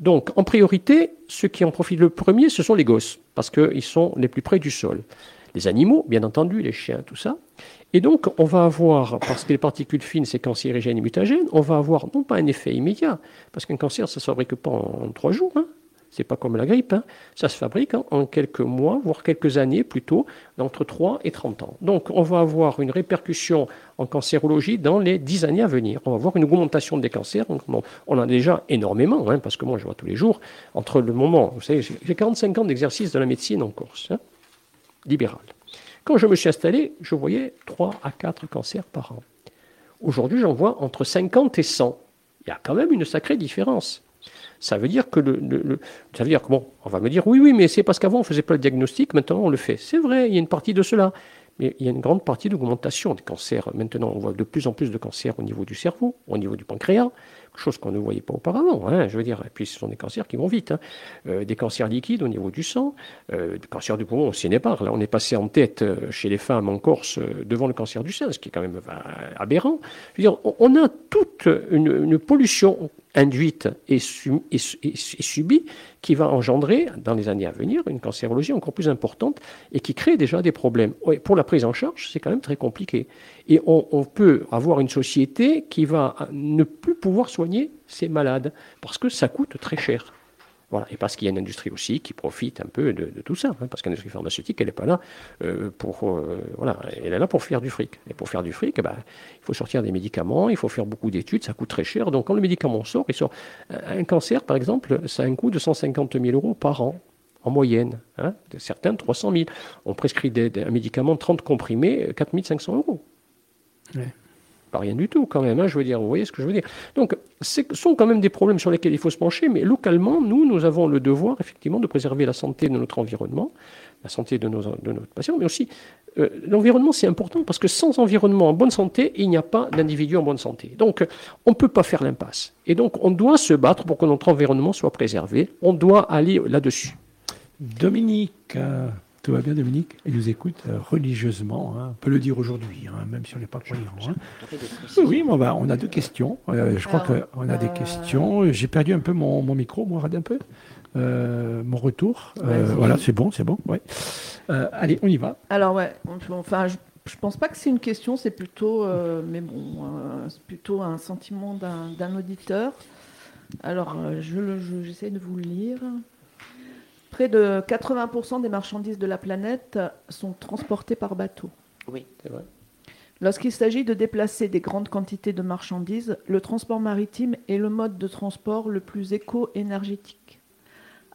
Donc, en priorité, ceux qui en profitent le premier, ce sont les gosses, parce qu'ils sont les plus près du sol les animaux, bien entendu, les chiens, tout ça. Et donc, on va avoir, parce que les particules fines, c'est cancérigène et mutagène, on va avoir non pas un effet immédiat, parce qu'un cancer, ça ne se fabrique pas en, trois jours, hein. c'est pas comme la grippe, hein. ça se fabrique en quelques mois, voire quelques années plutôt, entre 3 et 30 ans. Donc, on va avoir une répercussion en cancérologie dans les 10 années à venir. On va avoir une augmentation des cancers, on, en a déjà énormément, hein, parce que moi, je vois tous les jours, entre le moment, vous savez, j'ai 45 ans d'exercice de la médecine en Corse libéral. Quand je me suis installé, je voyais 3 à 4 cancers par an. Aujourd'hui, j'en vois entre 50 et 100. Il y a quand même une sacrée différence. Ça veut dire que ça veut dire que bon, on va me dire oui, oui, mais c'est parce qu'avant on faisait pas le diagnostic, maintenant on le fait. C'est vrai, il y a une partie de cela, mais il y a une grande partie d'augmentation des cancers. Maintenant, on voit de plus en plus de cancers au niveau du cerveau, au niveau du pancréas, chose qu'on ne voyait pas auparavant. Hein, je veux dire, et puis ce sont des cancers qui vont vite. Hein. Euh, des cancers liquides au niveau du sang, euh, des cancers du poumon, on s'y. Là, on est passé en tête euh, chez les femmes en Corse devant le cancer du sein, ce qui est quand même aberrant. On a toute une pollution induite et, subie qui va engendrer dans les années à venir une cancérologie encore plus importante et qui crée déjà des problèmes. Pour la prise en charge, c'est quand même très compliqué. Et on, on, peut avoir une société qui va ne plus pouvoir soigner ses malades parce que ça coûte très cher. Voilà. Et parce qu'il y a une industrie aussi qui profite un peu de, tout ça, hein, parce que l'industrie pharmaceutique, elle n'est pas là euh, pour, euh, voilà, elle est là pour faire du fric. Et pour faire du fric, eh ben, il faut sortir des médicaments, il faut faire beaucoup d'études, ça coûte très cher. Donc quand le médicament sort, il sort un cancer, par exemple, ça a un coût de 150 000 euros par an en moyenne. Hein, certains 300 000. On prescrit un médicament 30 comprimés, 4 500 euros. Pas rien du tout quand même, hein, je veux dire, vous voyez ce que je veux dire. Donc, ce sont quand même des problèmes sur lesquels il faut se pencher, mais localement, nous, nous avons le devoir, effectivement, de préserver la santé de notre environnement, la santé de nos, de notre patients, mais aussi euh, l'environnement, c'est important parce que sans environnement en bonne santé, il n'y a pas d'individu en bonne santé. Donc, on ne peut pas faire l'impasse. Et donc, on doit se battre pour que notre environnement soit préservé. On doit aller là-dessus. Dominique. Euh, tout va bien, Dominique? Il nous écoute euh, religieusement. Hein. On peut le dire aujourd'hui, hein, même si on n'est pas croyant. Hein. Oui, mais on a deux questions. Euh, je crois qu'on a des questions. J'ai perdu un peu mon, micro, moi, un peu. mon retour. voilà, c'est bon, c'est bon. Ouais. allez, on y va. Alors ouais, enfin, je, je pense pas que c'est une question, c'est plutôt, mais bon, c'est plutôt un sentiment d'un auditeur. Alors, j'essaie de vous le lire. Près de 80% des marchandises de la planète sont transportées par bateau. Oui, c'est vrai. Lorsqu'il s'agit de déplacer des grandes quantités de marchandises, le transport maritime est le mode de transport le plus éco-énergétique.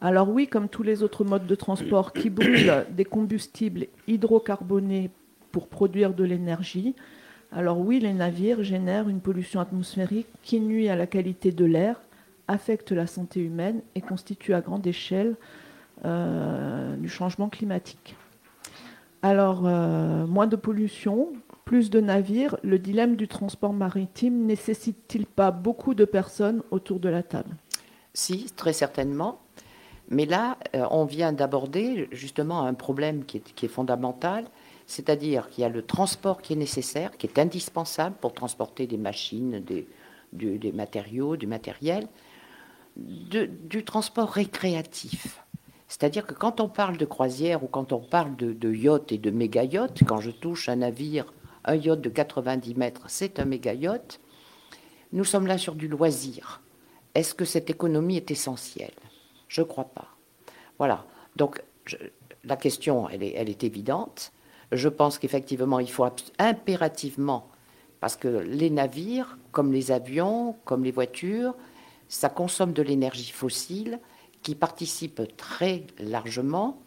Alors oui, comme tous les autres modes de transport qui brûlent des combustibles hydrocarbonés pour produire de l'énergie, alors oui, les navires génèrent une pollution atmosphérique qui nuit à la qualité de l'air, affecte la santé humaine et constitue à grande échelle euh, du changement climatique. Alors, euh, moins de pollution, plus de navires, le dilemme du transport maritime nécessite-t-il pas beaucoup de personnes autour de la table? Si, très certainement. Mais là, euh, on vient d'aborder justement un problème qui est, fondamental, c'est-à-dire qu'il y a le transport qui est nécessaire, qui est indispensable pour transporter des machines, des, matériaux, du matériel, du transport récréatif. C'est-à-dire que quand on parle de croisière ou quand on parle de, yacht et de méga yacht, quand je touche un navire, un yacht de 90 mètres, c'est un méga yacht, nous sommes là sur du loisir. Est-ce que cette économie est essentielle? Je ne crois pas. Voilà. Donc la question, elle est, elle est évidente. Je pense qu'effectivement, il faut impérativement, parce que les navires, comme les avions, comme les voitures, ça consomme de l'énergie fossile qui participent très largement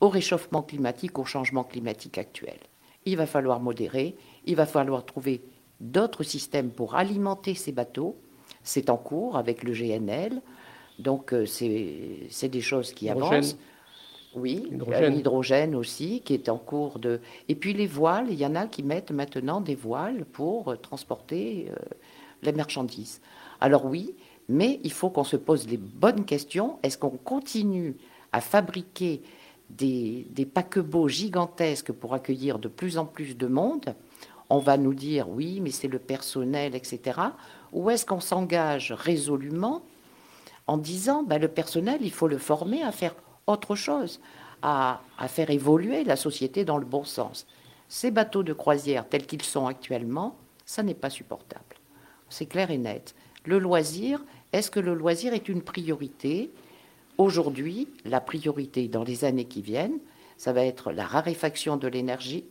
au réchauffement climatique, au changement climatique actuel. Il va falloir modérer, il va falloir trouver d'autres systèmes pour alimenter ces bateaux. C'est en cours avec le GNL, donc euh, c'est des choses qui avancent. Oui, l'hydrogène aussi, qui est en cours de... Et puis les voiles, il y en a qui mettent maintenant des voiles pour transporter euh, les marchandises. Alors oui, mais il faut qu'on se pose les bonnes questions. Est-ce qu'on continue à fabriquer des, paquebots gigantesques pour accueillir de plus en plus de monde? On va nous dire oui, mais c'est le personnel, etc. Ou est-ce qu'on s'engage résolument en disant ben, le personnel, il faut le former à faire autre chose, à, à faire évoluer la société dans le bon sens Ces bateaux de croisière tels qu'ils sont actuellement, ça n'est pas supportable. C'est clair et net. Le loisir, est-ce que le loisir est une priorité? Aujourd'hui, la priorité dans les années qui viennent, ça va être la raréfaction de l'énergie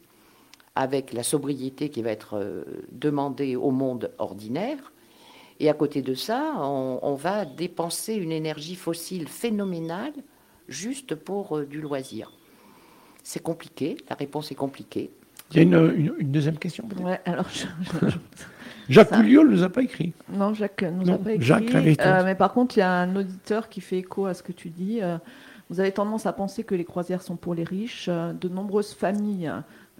avec la sobriété qui va être euh, demandée au monde ordinaire. Et à côté de ça, on, va dépenser une énergie fossile phénoménale juste pour euh, du loisir. C'est compliqué, la réponse est compliquée. Il y a une, deuxième question alors Jacques ne nous a pas écrit. Non, Jacques ne nous a pas écrit. Jacques euh, mais par contre, il y a un auditeur qui fait écho à ce que tu dis. Euh, vous avez tendance à penser que les croisières sont pour les riches. Euh, de nombreuses familles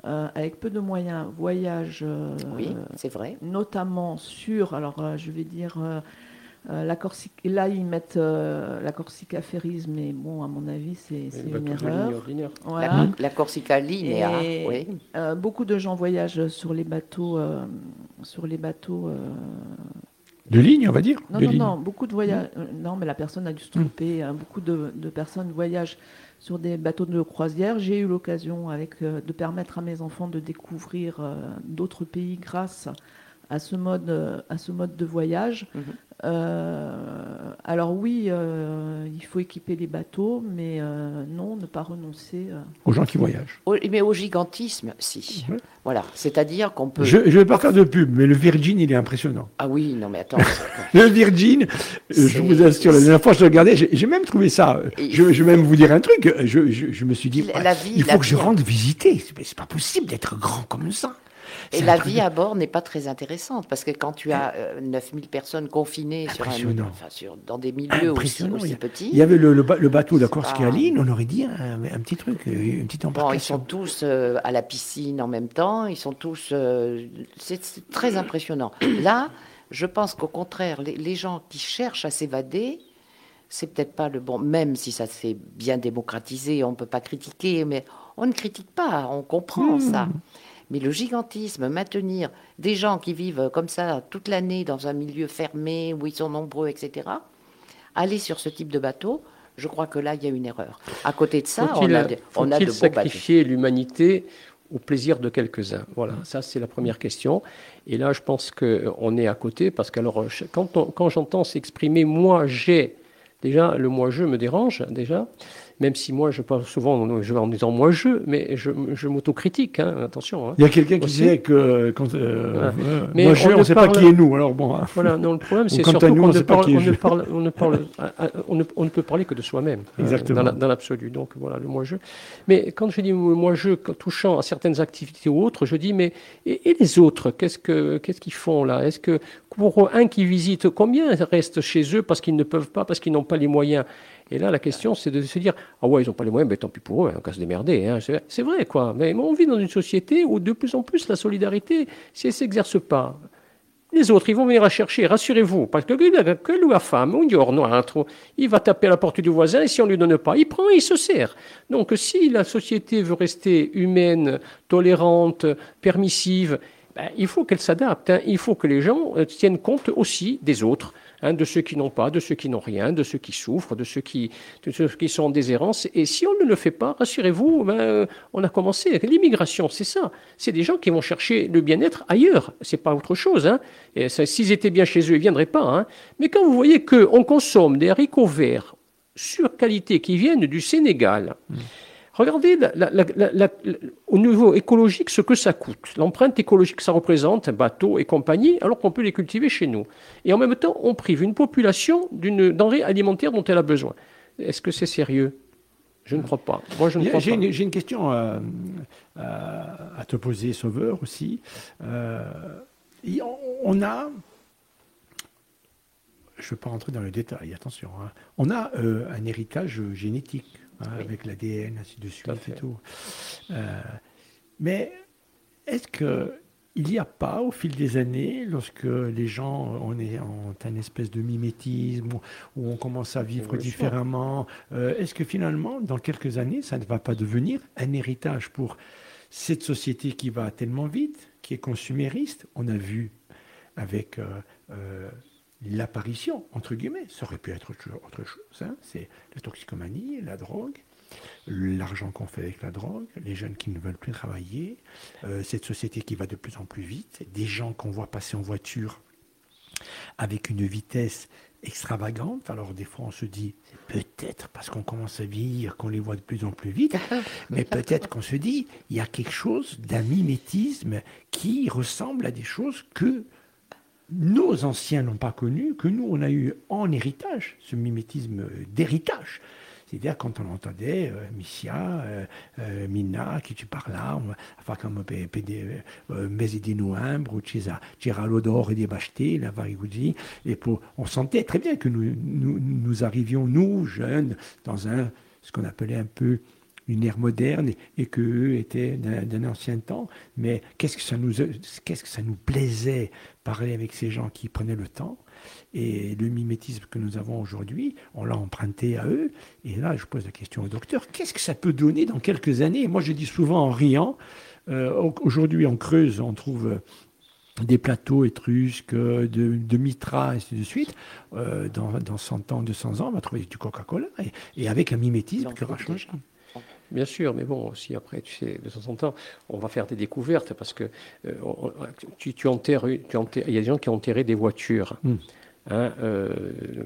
avec peu de moyens voyagent. oui, c'est vrai. Notamment sur, alors je vais dire euh, la Corsica, là, ils mettent euh, la Corsica Ferries, mais bon, à mon avis, c'est une erreur. Voilà. La, Corsica Linea, oui. Euh, beaucoup de gens voyagent sur les bateaux, sur les bateaux. De ligne, on va dire. Non, non, non, beaucoup de voyages. Non, mais la personne a dû se tromper. Hein. beaucoup de, de, personnes voyagent sur des bateaux de croisière. J'ai eu l'occasion avec de permettre à mes enfants de découvrir d'autres pays grâce à ce mode, à ce mode de voyage. Mhm. Euh, alors oui, euh, il faut équiper les bateaux, mais euh, non, ne pas renoncer. Aux gens qui voyagent. mais au gigantisme, si. Voilà, c'est-à-dire qu'on peut... Je ne vais pas faire de pub, mais le Virgin, il est impressionnant. Ah oui, non mais attends. le Virgin, je vous assure, la dernière fois je regardais, j'ai même trouvé ça. Je, vais même vous dire un truc, je, me suis dit, il faut que je rentre visiter. C'est pas possible d'être grand comme ça. Et la vie à bord n'est pas très intéressante parce que quand tu as 9000 euh, personnes confinées sur un, dans des milieux aussi, petits. Il y avait le, bateau de la Corsica Line, on aurait dit un, petit truc, euh, une petite embarcation. Bon, ils sont tous euh, à la piscine en même temps, ils sont tous. c'est très impressionnant. Là, je pense qu'au contraire, les, les, gens qui cherchent à s'évader, c'est peut-être pas le bon, même si ça s'est bien démocratisé, on ne peut pas critiquer, mais on ne critique pas, on comprend hmm. ça. Mais le gigantisme, maintenir des gens qui vivent comme ça toute l'année dans un milieu fermé où ils sont nombreux, etc., aller sur ce type de bateau, Je crois que là, il y a une erreur. À côté de ça, on a, de, on a de sacrifier l'humanité au plaisir de quelques-uns? Voilà, ça c'est la première question. Et là, je pense qu'on est à côté parce que quand, quand j'entends s'exprimer moi j'ai, déjà le moi je me dérange déjà même si moi je parle souvent en disant moi je, mais je, je m'autocritique, hein, attention. Hein. Il y a quelqu'un qui disait que quand, euh, mais moi je, on ne sait pas qui est nous, alors bon. Hein. Voilà, non, le problème c'est surtout qu'on ne, parle, on ne, parle, on, ne parle, on, ne, on ne peut parler que de soi-même, dans l'absolu. Donc voilà, le moi je. Mais quand je dis moi je, touchant à certaines activités ou autres, je dis mais et, les autres, qu'est-ce que qu'est-ce qu'ils font là? Est-ce que pour un qui visite, combien restent chez eux parce qu'ils ne peuvent pas, parce qu'ils n'ont pas les moyens? Et là, la question, c'est de se dire Ah ouais, ils n'ont pas les moyens, mais tant pis pour eux, on va se démerder. Hein. C'est vrai, quoi. Mais on vit dans une société où de plus en plus la solidarité, si elle ne s'exerce pas, les autres, ils vont venir la chercher, rassurez-vous, parce que que la femme, il va taper à la porte du voisin et si on ne lui donne pas, il prend et il se sert. Donc si la société veut rester humaine, tolérante, permissive, ben, il faut qu'elle s'adapte. Hein. Il faut que les gens euh, tiennent compte aussi des autres. Hein, de ceux qui n'ont pas, de ceux qui n'ont rien, de ceux qui souffrent, de ceux qui, sont en déshérence. Et si on ne le fait pas, rassurez-vous, ben, euh, on a commencé. L'immigration, c'est ça. C'est des gens qui vont chercher le bien-être ailleurs. C'est pas autre chose. Hein. s'ils étaient bien chez eux, ils viendraient pas. Hein. Mais quand vous voyez qu'on consomme des haricots verts sur qualité qui viennent du Sénégal, mmh. Regardez au niveau écologique ce que ça coûte, l'empreinte écologique que ça représente, bateau et compagnie, alors qu'on peut les cultiver chez nous. Et en même temps, on prive une population d'une denrée alimentaire dont elle a besoin. Est-ce que c'est sérieux? Je ne crois pas. Moi, je ne crois j'ai, Une, j'ai une question euh, euh, à te poser, Sauveur, aussi. Euh, on a je ne veux pas rentrer dans le détail, attention. Hein. On a un héritage génétique. Hein, avec l'ADN, ainsi de suite et tout. Euh, mais est-ce que il n'y a pas, au fil des années, lorsque les gens on est en un espèce de mimétisme, où on commence à vivre différemment, euh, est-ce que finalement, dans quelques années, ça ne va pas devenir un héritage pour cette société qui va tellement vite, qui est consumériste? On a vu avec euh, l'apparition, entre guillemets, ça aurait pu être autre chose, hein. c'est la toxicomanie, la drogue, l'argent qu'on fait avec la drogue, les jeunes qui ne veulent plus travailler, euh, cette société qui va de plus en plus vite, des gens qu'on voit passer en voiture avec une vitesse extravagante. Alors des fois on se dit, peut-être parce qu'on commence à vieillir qu'on les voit de plus en plus vite, mais peut-être qu'on se dit, il y a quelque chose d'un mimétisme qui ressemble à des choses que nos anciens n'ont pas connu, que nous, on a eu en héritage, ce mimétisme d'héritage. C'est-à-dire quand on entendait euh, Missia, euh, euh, Mina, qui tu parles là, enfin comme Mesidinouimbre, ou c'era l'odore des Bachté, la Varigouzi, et on sentait très bien que nous, nous, nous arrivions, nous, jeunes, dans un, ce qu'on appelait un peu une ère moderne et, qu'eux étaient d'un ancien temps. Mais qu'est-ce que ça nous, qu'est-ce que ça nous plaisait parler avec ces gens qui prenaient le temps et le mimétisme que nous avons aujourd'hui, on l'a emprunté à eux. Et là, je pose la question au docteur, qu'est-ce que ça peut donner dans quelques années? Moi, je dis souvent en riant, euh, aujourd'hui en Creuse, on trouve des plateaux étrusques, de, de Mitra, et ainsi de suite. Euh, dans, dans, 100 ans, 200 ans, on va trouver du Coca-Cola, et, avec un mimétisme qui aura changé. Bien sûr, mais bon, aussi après, tu sais, de temps en temps, on va faire des découvertes parce que euh, tu, tu, enterres, tu enterres, il y a des gens qui ont enterré des voitures. Hmm. Hein, euh,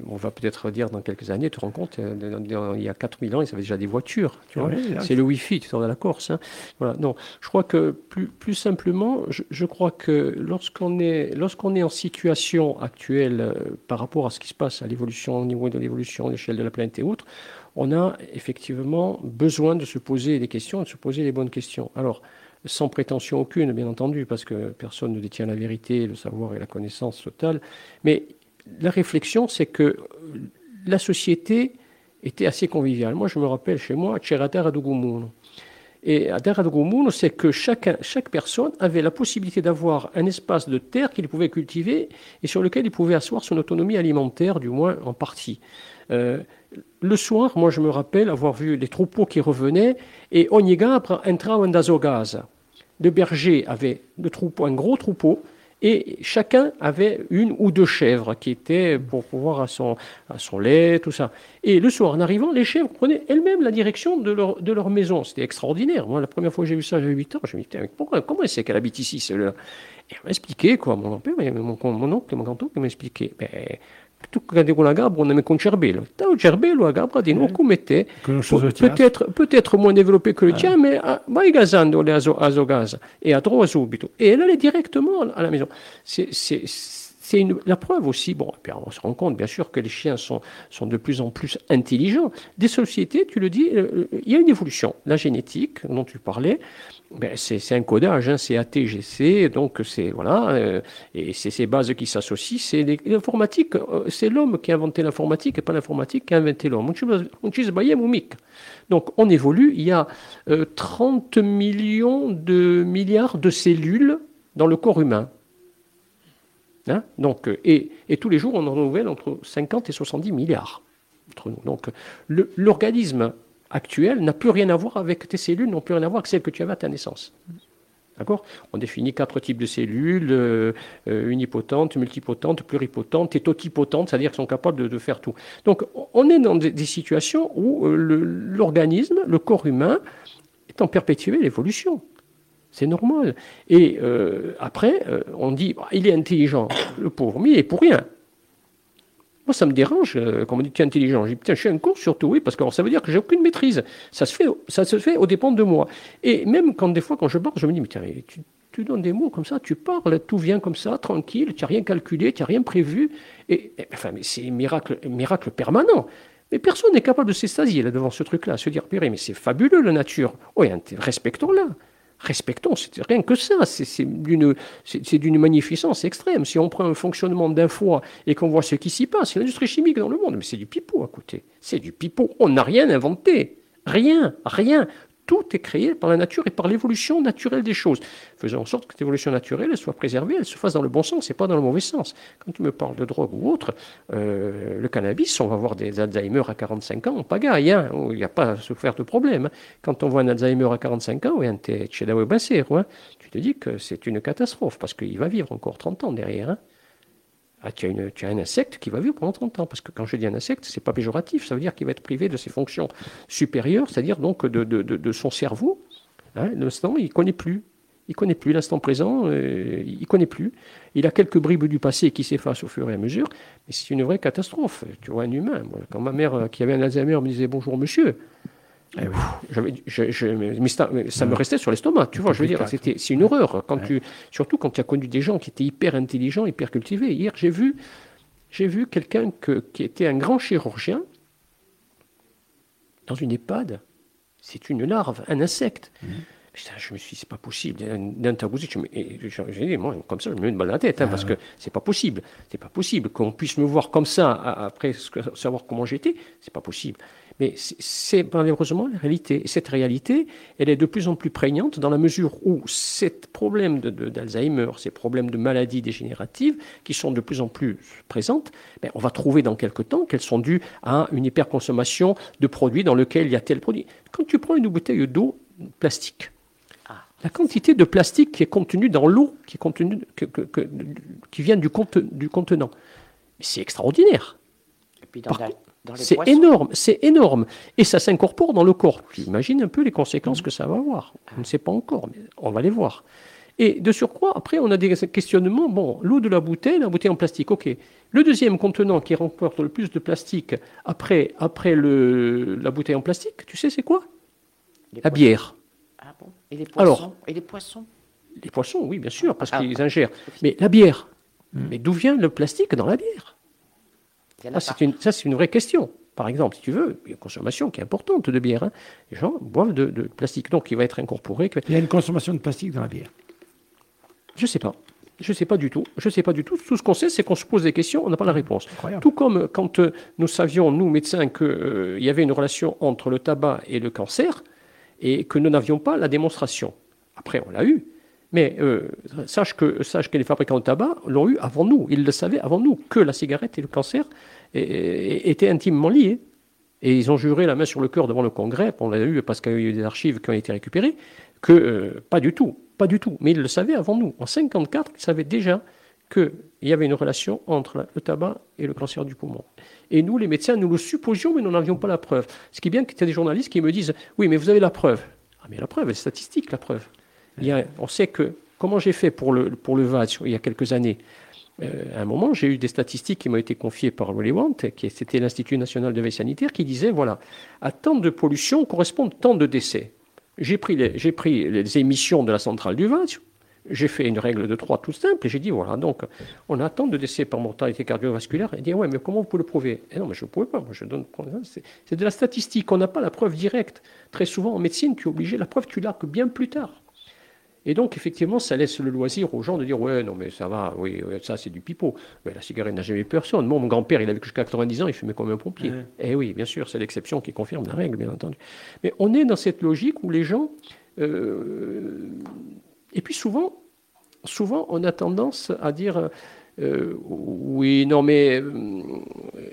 on va peut-être dire dans quelques années, tu te rends compte, euh, il y a 4000 ans, ils avaient déjà des voitures. c'est le Wi-Fi, tu sors de la Corse. Hein. Voilà. Non, je crois que plus, plus simplement, je, crois que lorsqu'on est, lorsqu'on est en situation actuelle euh, par rapport à ce qui se passe à l'évolution, au niveau de l'évolution, l'échelle de la planète et autres, on a effectivement besoin de se poser des questions, de se poser les bonnes questions. Alors, sans prétention aucune, bien entendu, parce que personne ne détient la vérité, le savoir et la connaissance totale, mais la réflexion, c'est que la société était assez conviviale. Moi, je me rappelle chez moi, c'era terra Et à terra c'est que chaque, chaque personne avait la possibilité d'avoir un espace de terre qu'il pouvait cultiver et sur lequel il pouvait asseoir son autonomie alimentaire, du moins en partie. Euh, le soir, moi, je me rappelle avoir vu les troupeaux qui revenaient et ogni gabra entrava in Le berger avait le troupeau, un gros troupeau Et chacun avait une ou deux chèvres qui étaient pour pouvoir à son, lait, tout ça. Et le soir, en arrivant, les chèvres prenaient elles-mêmes la direction de leur, maison. C'était extraordinaire. Moi, la première fois que j'ai vu ça, j'avais 8 ans. Je me dit, pourquoi, comment c'est qu'elle habite ici, celle-là? Et m'a expliqué, quoi. Mon, père, mon, mon oncle et mon expliqué. Ben, tu quand on a gabre, on aime con cervello. T'as un cervello, a gabre, di non mettez. Peut-être, peut-être moins développé que le tien, mais ah, vai gasando le azo, azo gas. Et à droit subito. Et elle allait directement à la maison. C'est, c'est, c'est la preuve aussi, bon, on se rend compte bien sûr que les chiens sont, de plus en plus intelligents. Des sociétés, tu le dis, euh, il y a une évolution. La génétique dont tu parlais, ben, c'est un codage, hein, c'est ATGC, donc c'est voilà, euh, et c'est ces bases qui s'associent. C'est l'informatique, euh, c'est l'homme qui a inventé l'informatique et pas l'informatique qui a inventé l'homme. Donc on évolue. Il y a 30 millions de milliards de cellules dans le corps humain. Hein donc, euh, et, et, tous les jours, on en renouvelle entre 50 et 70 milliards. Entre nous. Donc, l'organisme actuel n'a plus rien à voir avec tes cellules, n'ont plus rien à voir avec celles que tu avais à ta naissance. D'accord? On définit quatre types de cellules, euh, euh unipotentes, multipotentes, pluripotentes et totipotentes, c'est-à-dire qu'elles sont capables de, faire tout. Donc on est dans des, situations où euh, l'organisme, le, le, corps humain, est en perpétuelle évolution. C'est normal. Et euh, après, euh, on dit, bah, il est intelligent, le pauvre, mais il est pour rien. Moi, ça me dérange euh, quand on me dit tu es intelligent. Je dis, putain, je suis un con surtout, oui, parce que ça veut dire que j'ai aucune maîtrise. Ça se fait, ça se fait au dépend de moi. Et même quand des fois, quand je parle, je me dis, mais tiens, tu, donnes des mots comme ça, tu parles, tout vient comme ça, tranquille, tu n'as rien calculé, tu n'as rien prévu. Et, c'est un miracle, miracle permanent. Mais personne n'est capable de s'estasier devant ce truc-là, se dire, mais c'est fabuleux la nature. Oui, respectons-la respectons, c'est rien que ça, c'est d'une magnificence extrême. Si on prend un fonctionnement d'un foie et qu'on voit ce qui s'y passe, l'industrie chimique dans le monde, mais c'est du pipeau à côté, c'est du pipeau, on n'a rien inventé, rien, rien. Tout est créé par la nature et par l'évolution naturelle des choses. Faisons en sorte que cette évolution naturelle soit préservée, elle se fasse dans le bon sens et pas dans le mauvais sens. Quand tu me parles de drogue ou autre, euh, le cannabis, on va voir des Alzheimer à 45 ans, pas gagne, hein, il n'y a pas à se faire de problème. Quand on voit un Alzheimer à 45 ans, hein, tu te dis que c'est une catastrophe parce qu'il va vivre encore 30 ans derrière. Hein. Ah, tu, as un insecte qui va vivre pendant 30 ans. Parce que quand je dis un insecte, ce n'est pas péjoratif, ça veut dire qu'il va être privé de ses fonctions supérieures, c'est-à-dire donc de, son cerveau. Hein, l'instant, il ne connaît plus. Il ne connaît plus l'instant présent, euh, il ne connaît plus. Il a quelques bribes du passé qui s'effacent au fur et à mesure, mais c'est une vraie catastrophe. Tu vois, un humain. quand ma mère, euh, qui avait un Alzheimer, me disait bonjour monsieur, eh mais ça, me restait sur l'estomac, tu vois. Je veux dire, c'était, c'est une horreur. Quand tu, surtout quand tu as connu des gens qui étaient hyper intelligents, hyper cultivés. Hier, j'ai vu, j'ai vu quelqu'un qui était un grand chirurgien dans une EHPAD. C'est une larve, un insecte. Mmh. Je me suis dit, c'est pas possible. D'un j'ai dit, moi, comme ça, je me mets une balle dans la tête, hein, parce ah que c'est pas possible. C'est pas possible qu'on puisse me voir comme ça après savoir comment j'étais. C'est pas possible. Mais c'est malheureusement la réalité. Et cette réalité, elle est de plus en plus prégnante dans la mesure où ces problèmes d'Alzheimer, ces problèmes de maladies dégénératives, qui sont de plus en plus présentes, ben, on va trouver dans quelque temps qu'elles sont dues à une hyperconsommation de produits dans lesquels il y a tel produit. Quand tu prends une bouteille d'eau plastique. La quantité de plastique qui est contenue dans l'eau, qui, qui vient du, du contenant, c'est extraordinaire. Et puis dans, c'est énorme, c'est énorme. Et ça s'incorpore dans le corps. Imagine un peu les conséquences que ça va avoir. On ne sait pas encore, mais on va les voir. Et de surcroît, après, on a des questionnements. Bon, l'eau de la bouteille, la bouteille en plastique, ok. Le deuxième contenant qui remporte le plus de plastique après, après le, la bouteille en plastique, tu sais, c'est quoi? La bière. Et les poissons Alors, Et les poissons Les poissons, oui, bien sûr, parce ah. qu'ils ingèrent. Mais la bière, hmm. mais d'où vient le plastique dans la bière? Ah, ça, c'est une, vraie question. Par exemple, si tu veux, il y a une consommation qui est importante de bière. Hein. Les gens boivent de, plastique, donc il va être incorporé. Il y a une consommation de plastique dans la bière Je ne sais pas. Je ne sais pas du tout. Je sais pas du tout. Tout ce qu'on sait, c'est qu'on se pose des questions, on n'a pas la réponse. Tout comme quand euh, nous savions, nous médecins, qu'il euh, y avait une relation entre le tabac et le cancer, et que nous n'avions pas la démonstration. Après, on l'a eu. Mais euh, sache, que, sache que les fabricants de tabac l'ont eu avant nous. Ils le savaient avant nous, que la cigarette et le cancer étaient intimement liés. Et ils ont juré la main sur le cœur devant le Congrès, on l'a eu parce qu'il y a eu des archives qui ont été récupérées, que euh, pas du tout. pas du tout. Mais ils le savaient avant nous. En 54, ils savaient déjà qu'il y avait une relation entre le tabac et le cancer du poumon. Et nous, les médecins, nous le supposions, mais nous n'avions pas la preuve. Ce qui est bien qu'il y a des journalistes qui me disent Oui, mais vous avez la preuve. Ah, mais la preuve, elle est statistique, la preuve. On sait que, comment j'ai fait pour le, pour le il y a quelques années euh, à un moment, j'ai eu des statistiques qui m'ont été confiées par Willy qui c'était l'Institut national de veille sanitaire, qui disait voilà, à tant de pollution correspondent tant de décès. J'ai pris, les, pris les émissions de la centrale du VAD, j'ai fait une règle de 3 tout simple et j'ai dit voilà, donc on a tant de décès par mortalité cardiovasculaire. Et dit ouais, mais comment vous pouvez le prouver? Et Non, mais je ne pouvais pas. Moi, je donne. C'est, de la statistique. On n'a pas la preuve directe. Très souvent en médecine, tu es obligé. La preuve, tu l'as que bien plus tard. Et donc, effectivement, ça laisse le loisir aux gens de dire Ouais, non, mais ça va, oui, ça, c'est du pipeau. Mais la cigarette n'a jamais eu personne. mon grand-père, il avait jusqu'à 90 ans, il fumait comme un pompier. Et eh oui, bien sûr, c'est l'exception qui confirme la règle, bien entendu. Mais on est dans cette logique où les gens. Euh, et puis souvent, souvent, on a tendance à dire euh, oui, non, mais euh,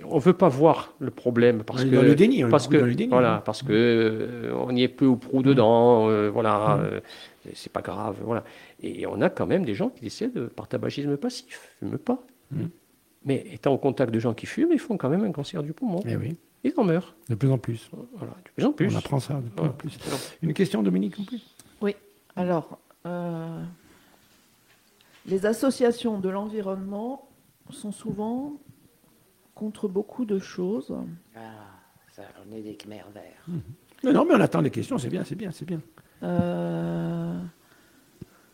on veut pas voir le problème parce que le déni, parce que voilà, parce que on y est peu ou prou dedans, voilà. Mm c'est pas grave, voilà. Et on a quand même des gens qui décèdent par tabagisme passif, ne fument pas. Mmh. Mais étant au contact de gens qui fument, ils font quand même un cancer du poumon. Et eh oui. Ils en meurent. De plus en plus. Voilà, de plus en plus. On apprend ça de plus en plus. Une question, Dominique, en plus? Oui. Alors, euh, les associations de l'environnement sont souvent contre beaucoup de choses. Ah, ça, on est des khmers verts. Mmh. Non, mais on attend les questions, c'est bien, c'est bien, c'est bien. Euh,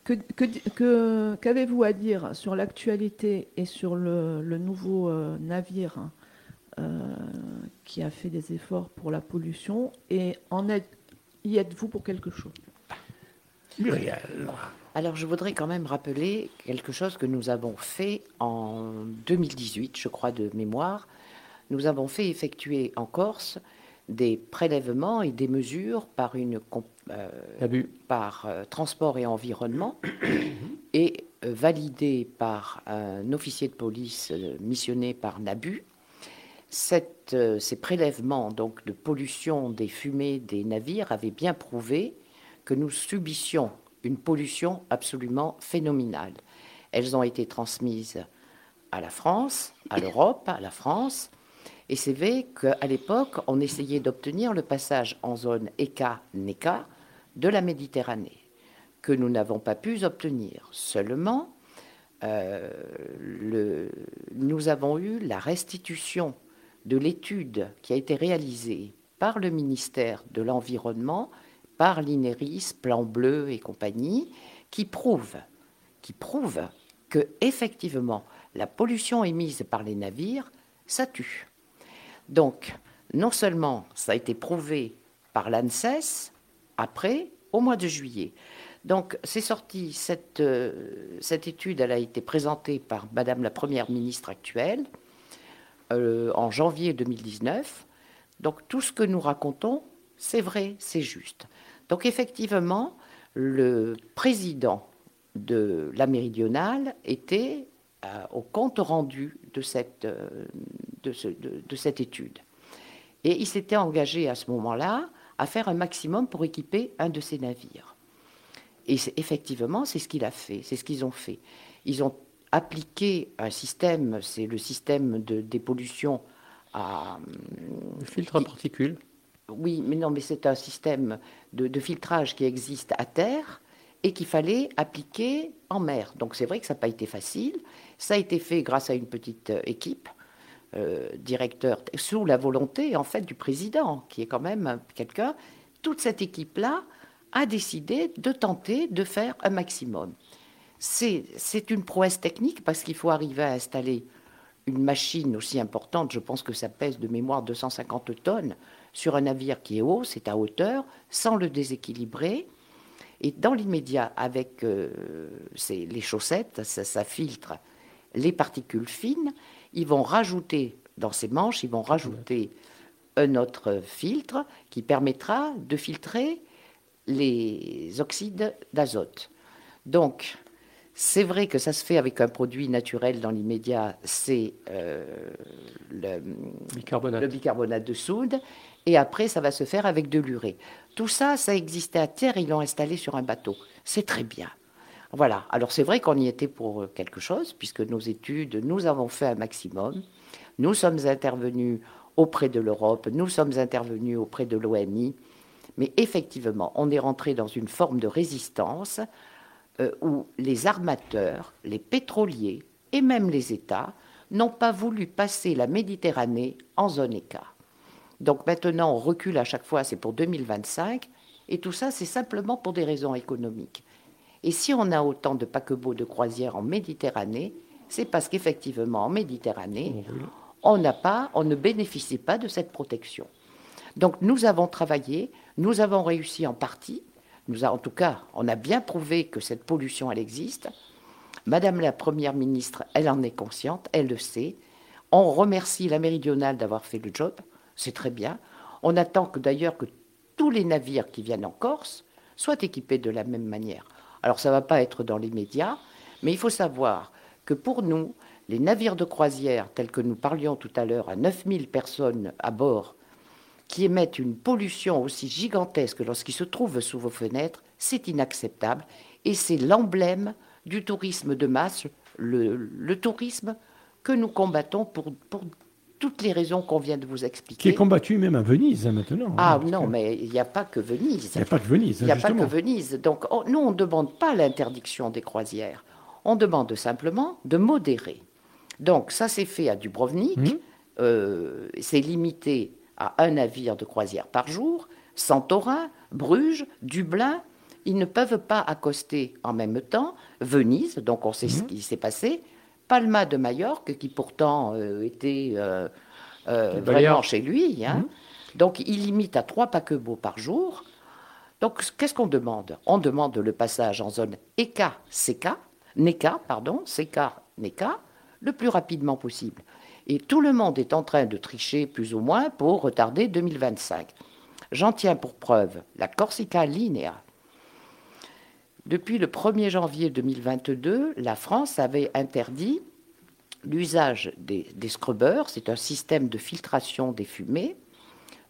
que, qu'avez-vous à dire sur l'actualité et sur le, nouveau euh, navire euh, qui a fait des efforts pour la pollution? Et en y êtes-vous pour quelque chose? Muriel. Alors je voudrais quand même rappeler quelque chose que nous avons fait en 2018, je crois de mémoire. Nous avons fait effectuer en Corse des prélèvements et des mesures par, une, euh, par euh, transport et environnement et euh, validées par un officier de police missionné par Nabu. Cette, ces prélèvements donc de pollution des fumées des navires avaient bien prouvé que nous subissions une pollution absolument phénoménale. Elles ont été transmises à la France, à l'Europe, à la France, et c'est vrai qu'à l'époque, on essayait d'obtenir le passage en zone ECA-NECA de la Méditerranée, que nous n'avons pas pu obtenir. Seulement, euh, nous avons eu la restitution de l'étude qui a été réalisée par le ministère de l'Environnement, par l'INERIS, Plan Bleu et compagnie, qui prouve, qui que effectivement la pollution émise par les navires, ça tue. Donc, non seulement ça a été prouvé par l'ANSES, après, au mois de juillet. Donc, c'est sorti, cette, euh, étude, elle a été présentée par Madame la Première ministre actuelle euh, en janvier 2019. Donc, tout ce que nous racontons, c'est vrai, c'est juste. Donc, effectivement, le président de la méridionale était euh, au compte rendu de cette, euh, de, cette étude. Et il s'était engagé à ce moment-là à faire un maximum pour équiper un de ces navires. Et effectivement, c'est ce qu'il a fait, c'est ce qu'ils ont fait. Ils ont appliqué un système, c'est le système de dépollution à... Filtre à particules. Oui, mais non, mais c'est un système de, filtrage qui existe à terre et qu'il fallait appliquer en mer. Donc c'est vrai que ça n'a pas été facile. Ça a été fait grâce à une petite euh, équipe, euh, directeur, sous la volonté en fait du président, qui est quand même quelqu'un. Toute cette équipe-là a décidé de tenter de faire un maximum. C'est une prouesse technique parce qu'il faut arriver à installer une machine aussi importante, je pense que ça pèse de mémoire 250 tonnes, sur un navire qui est haut, c'est à hauteur, sans le déséquilibrer. Et dans l'immédiat, avec euh, les chaussettes, ça, filtre les particules fines. Ils vont rajouter dans ces manches, ils vont rajouter un autre filtre qui permettra de filtrer les oxydes d'azote. Donc, c'est vrai que ça se fait avec un produit naturel dans l'immédiat, c'est euh, le, bicarbonate. le, bicarbonate. de soude, et après ça va se faire avec de l'urée. Tout ça, ça existait à terre, ils l'ont installé sur un bateau. C'est très bien. Voilà. Alors c'est vrai qu'on y était pour quelque chose, puisque nos études, nous avons fait un maximum. Nous sommes intervenus auprès de l'Europe, nous sommes intervenus auprès de l'OMI, mais effectivement, on est rentré dans une forme de résistance euh, où les armateurs, les pétroliers et même les États n'ont pas voulu passer la Méditerranée en zone écart. Donc maintenant, on recule à chaque fois, c'est pour 2025, et tout ça, c'est simplement pour des raisons économiques. Et si on a autant de paquebots de croisière en Méditerranée, c'est parce qu'effectivement, en Méditerranée, on n'a pas, on ne bénéficie pas de cette protection. Donc nous avons travaillé, nous avons réussi en partie. Nous en tout cas, on a bien prouvé que cette pollution, elle existe. Madame la Première ministre, elle en est consciente, elle le sait. On remercie la méridionale d'avoir fait le job, c'est très bien. On attend que d'ailleurs que tous les navires qui viennent en Corse soient équipés de la même manière. Alors ça ne va pas être dans les médias, mais il faut savoir que pour nous, les navires de croisière tels que nous parlions tout à l'heure, à 9000 personnes à bord, qui émettent une pollution aussi gigantesque lorsqu'ils se trouvent sous vos fenêtres, c'est inacceptable. Et c'est l'emblème du tourisme de masse, le, tourisme que nous combattons pour, pour toutes les raisons qu'on vient de vous expliquer. Qui est combattu même à Venise hein, maintenant. Ah non, mais il n'y a pas que Venise. Il n'y a pas que Venise. Il n'y a pas que Venise. Donc nous, on ne demande pas l'interdiction des croisières. On demande simplement de modérer. Donc ça s'est fait à Dubrovnik. Mmh. Euh, c'est limité à un navire de croisière par jour. Santorin, Bruges, Dublin, ils ne peuvent pas accoster en même temps. Venise, donc on sait ce mmh. qui s'est passé. Palma de Majorque, qui pourtant euh, était euh, euh, vraiment chez lui. Hein. Mmh. Donc il limite à trois paquebots par jour. Donc qu'est-ce qu'on demande? On demande le passage en zone EK-CK, NECA, pardon, CK-NECA, le plus rapidement possible. Et tout le monde est en train de tricher plus ou moins pour retarder 2025. J'en tiens pour preuve la Corsica Linea. Depuis le 1er janvier 2022, la France avait interdit l'usage des, scrubbers, c'est un système de filtration des fumées,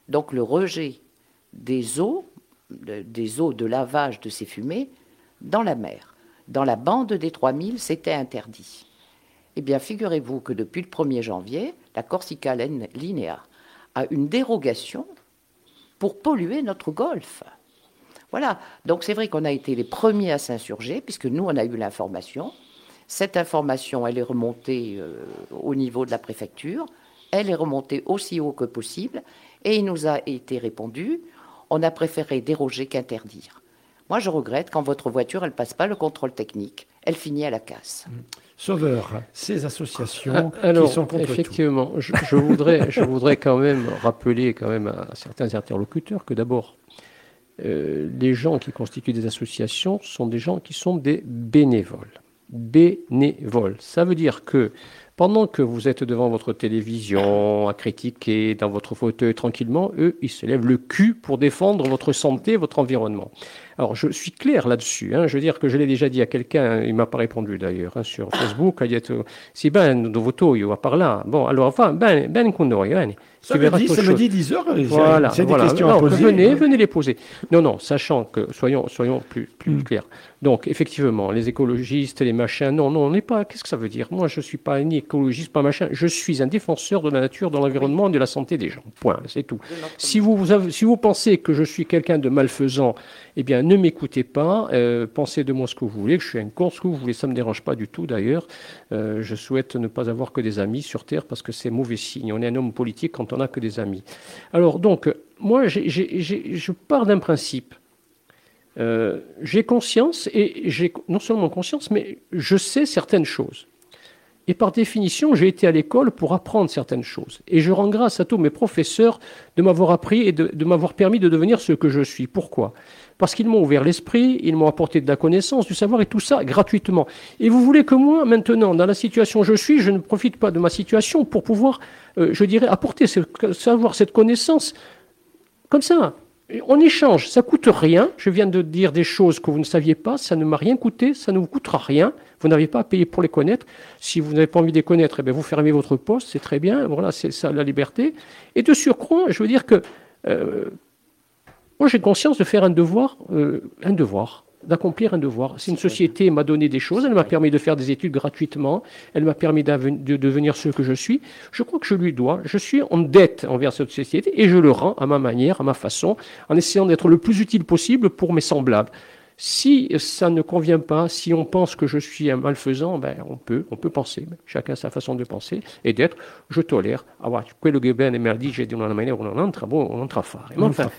donc le rejet des eaux, des eaux de lavage de ces fumées dans la mer. Dans la bande des 3000, c'était interdit. Eh bien, figurez-vous que depuis le 1er janvier, la Corsica Linea a une dérogation pour polluer notre golfe. Voilà. Donc c'est vrai qu'on a été les premiers à s'insurger, puisque nous, on a eu l'information. Cette information, elle est remontée euh, au niveau de la préfecture. Elle est remontée aussi haut que possible. Et il nous a été répondu, on a préféré déroger qu'interdire. Moi, je regrette quand votre voiture, elle passe pas le contrôle technique. Elle finit à la casse. Mmh. Sauveur, ces associations ah, qui sont contre effectivement, je, je, voudrais, je voudrais quand même rappeler quand même à certains interlocuteurs que d'abord, euh, les gens qui constituent des associations sont des gens qui sont des bénévoles. Bénévoles. Ça veut dire que pendant que vous êtes devant votre télévision à critiquer dans votre fauteuil tranquillement, eux, ils se lèvent le cul pour défendre votre santé, votre environnement. Alors, je suis clair là-dessus. Hein. Je veux dire que je l'ai déjà dit à quelqu'un, il m'a pas répondu d'ailleurs, hein, sur Facebook, il a dit, si ben, de voto, il va par là. Bon, alors, enfin, ben, ben, qu'on hein. Ça me dit, ça me dit 10 heures. Voilà, c'est des questions à poser. Venez, venez les poser. Non, non, sachant que, soyons, soyons plus, plus hmm. clairs. Donc, effectivement, les écologistes, les machins, non, non, on n'est pas. Qu'est-ce que ça veut dire? Moi, je suis pas ni écologiste, pas machin. Je suis un défenseur de la nature, de l'environnement et de la santé des gens. Point, c'est tout. Si vous, si vous pensez que je suis quelqu'un de malfaisant, eh bien, ne m'écoutez pas, euh, pensez de moi ce que vous voulez, que je suis un con, ce que vous voulez, ça ne me dérange pas du tout d'ailleurs. Euh, je souhaite ne pas avoir que des amis sur Terre parce que c'est mauvais signe. On est un homme politique quand on n'a que des amis. Alors donc, moi, je pars d'un principe. Euh, j'ai conscience, et j'ai non seulement conscience, mais je sais certaines choses. Et par définition, j'ai été à l'école pour apprendre certaines choses. Et je rends grâce à tous mes professeurs de m'avoir appris et de m'avoir permis de devenir ce que je suis. Pourquoi? Parce qu'ils m'ont ouvert l'esprit, ils m'ont apporté de la connaissance, du savoir et tout ça gratuitement. Et vous voulez que moi, maintenant, dans la situation où je suis, je ne profite pas de ma situation pour pouvoir, euh, je dirais, apporter ce savoir, cette connaissance comme ça. On échange, ça coûte rien. Je viens de dire des choses que vous ne saviez pas, ça ne m'a rien coûté, ça ne vous coûtera rien. Vous n'avez pas à payer pour les connaître. Si vous n'avez pas envie de les connaître, eh bien vous fermez votre poste, c'est très bien. Voilà, c'est ça la liberté. Et de surcroît, je veux dire que euh, moi, j'ai conscience de faire un devoir, euh, un devoir d'accomplir un devoir. C'est une société m'a donné des choses, elle m'a permis de faire des études gratuitement, elle m'a permis de devenir ce que je suis. Je crois que je lui dois, je suis en dette envers cette société et je le rends à ma manière, à ma façon, en essayant d'être le plus utile possible pour mes semblables. Si ça ne convient pas, si on pense que je suis un malfaisant, ben on peut, on peut penser. Chacun sa façon de penser et d'être. Je tolère. Alors, quello che bene me dit, j'ai dit on manière, on entra, bon, on. Mais, enfin,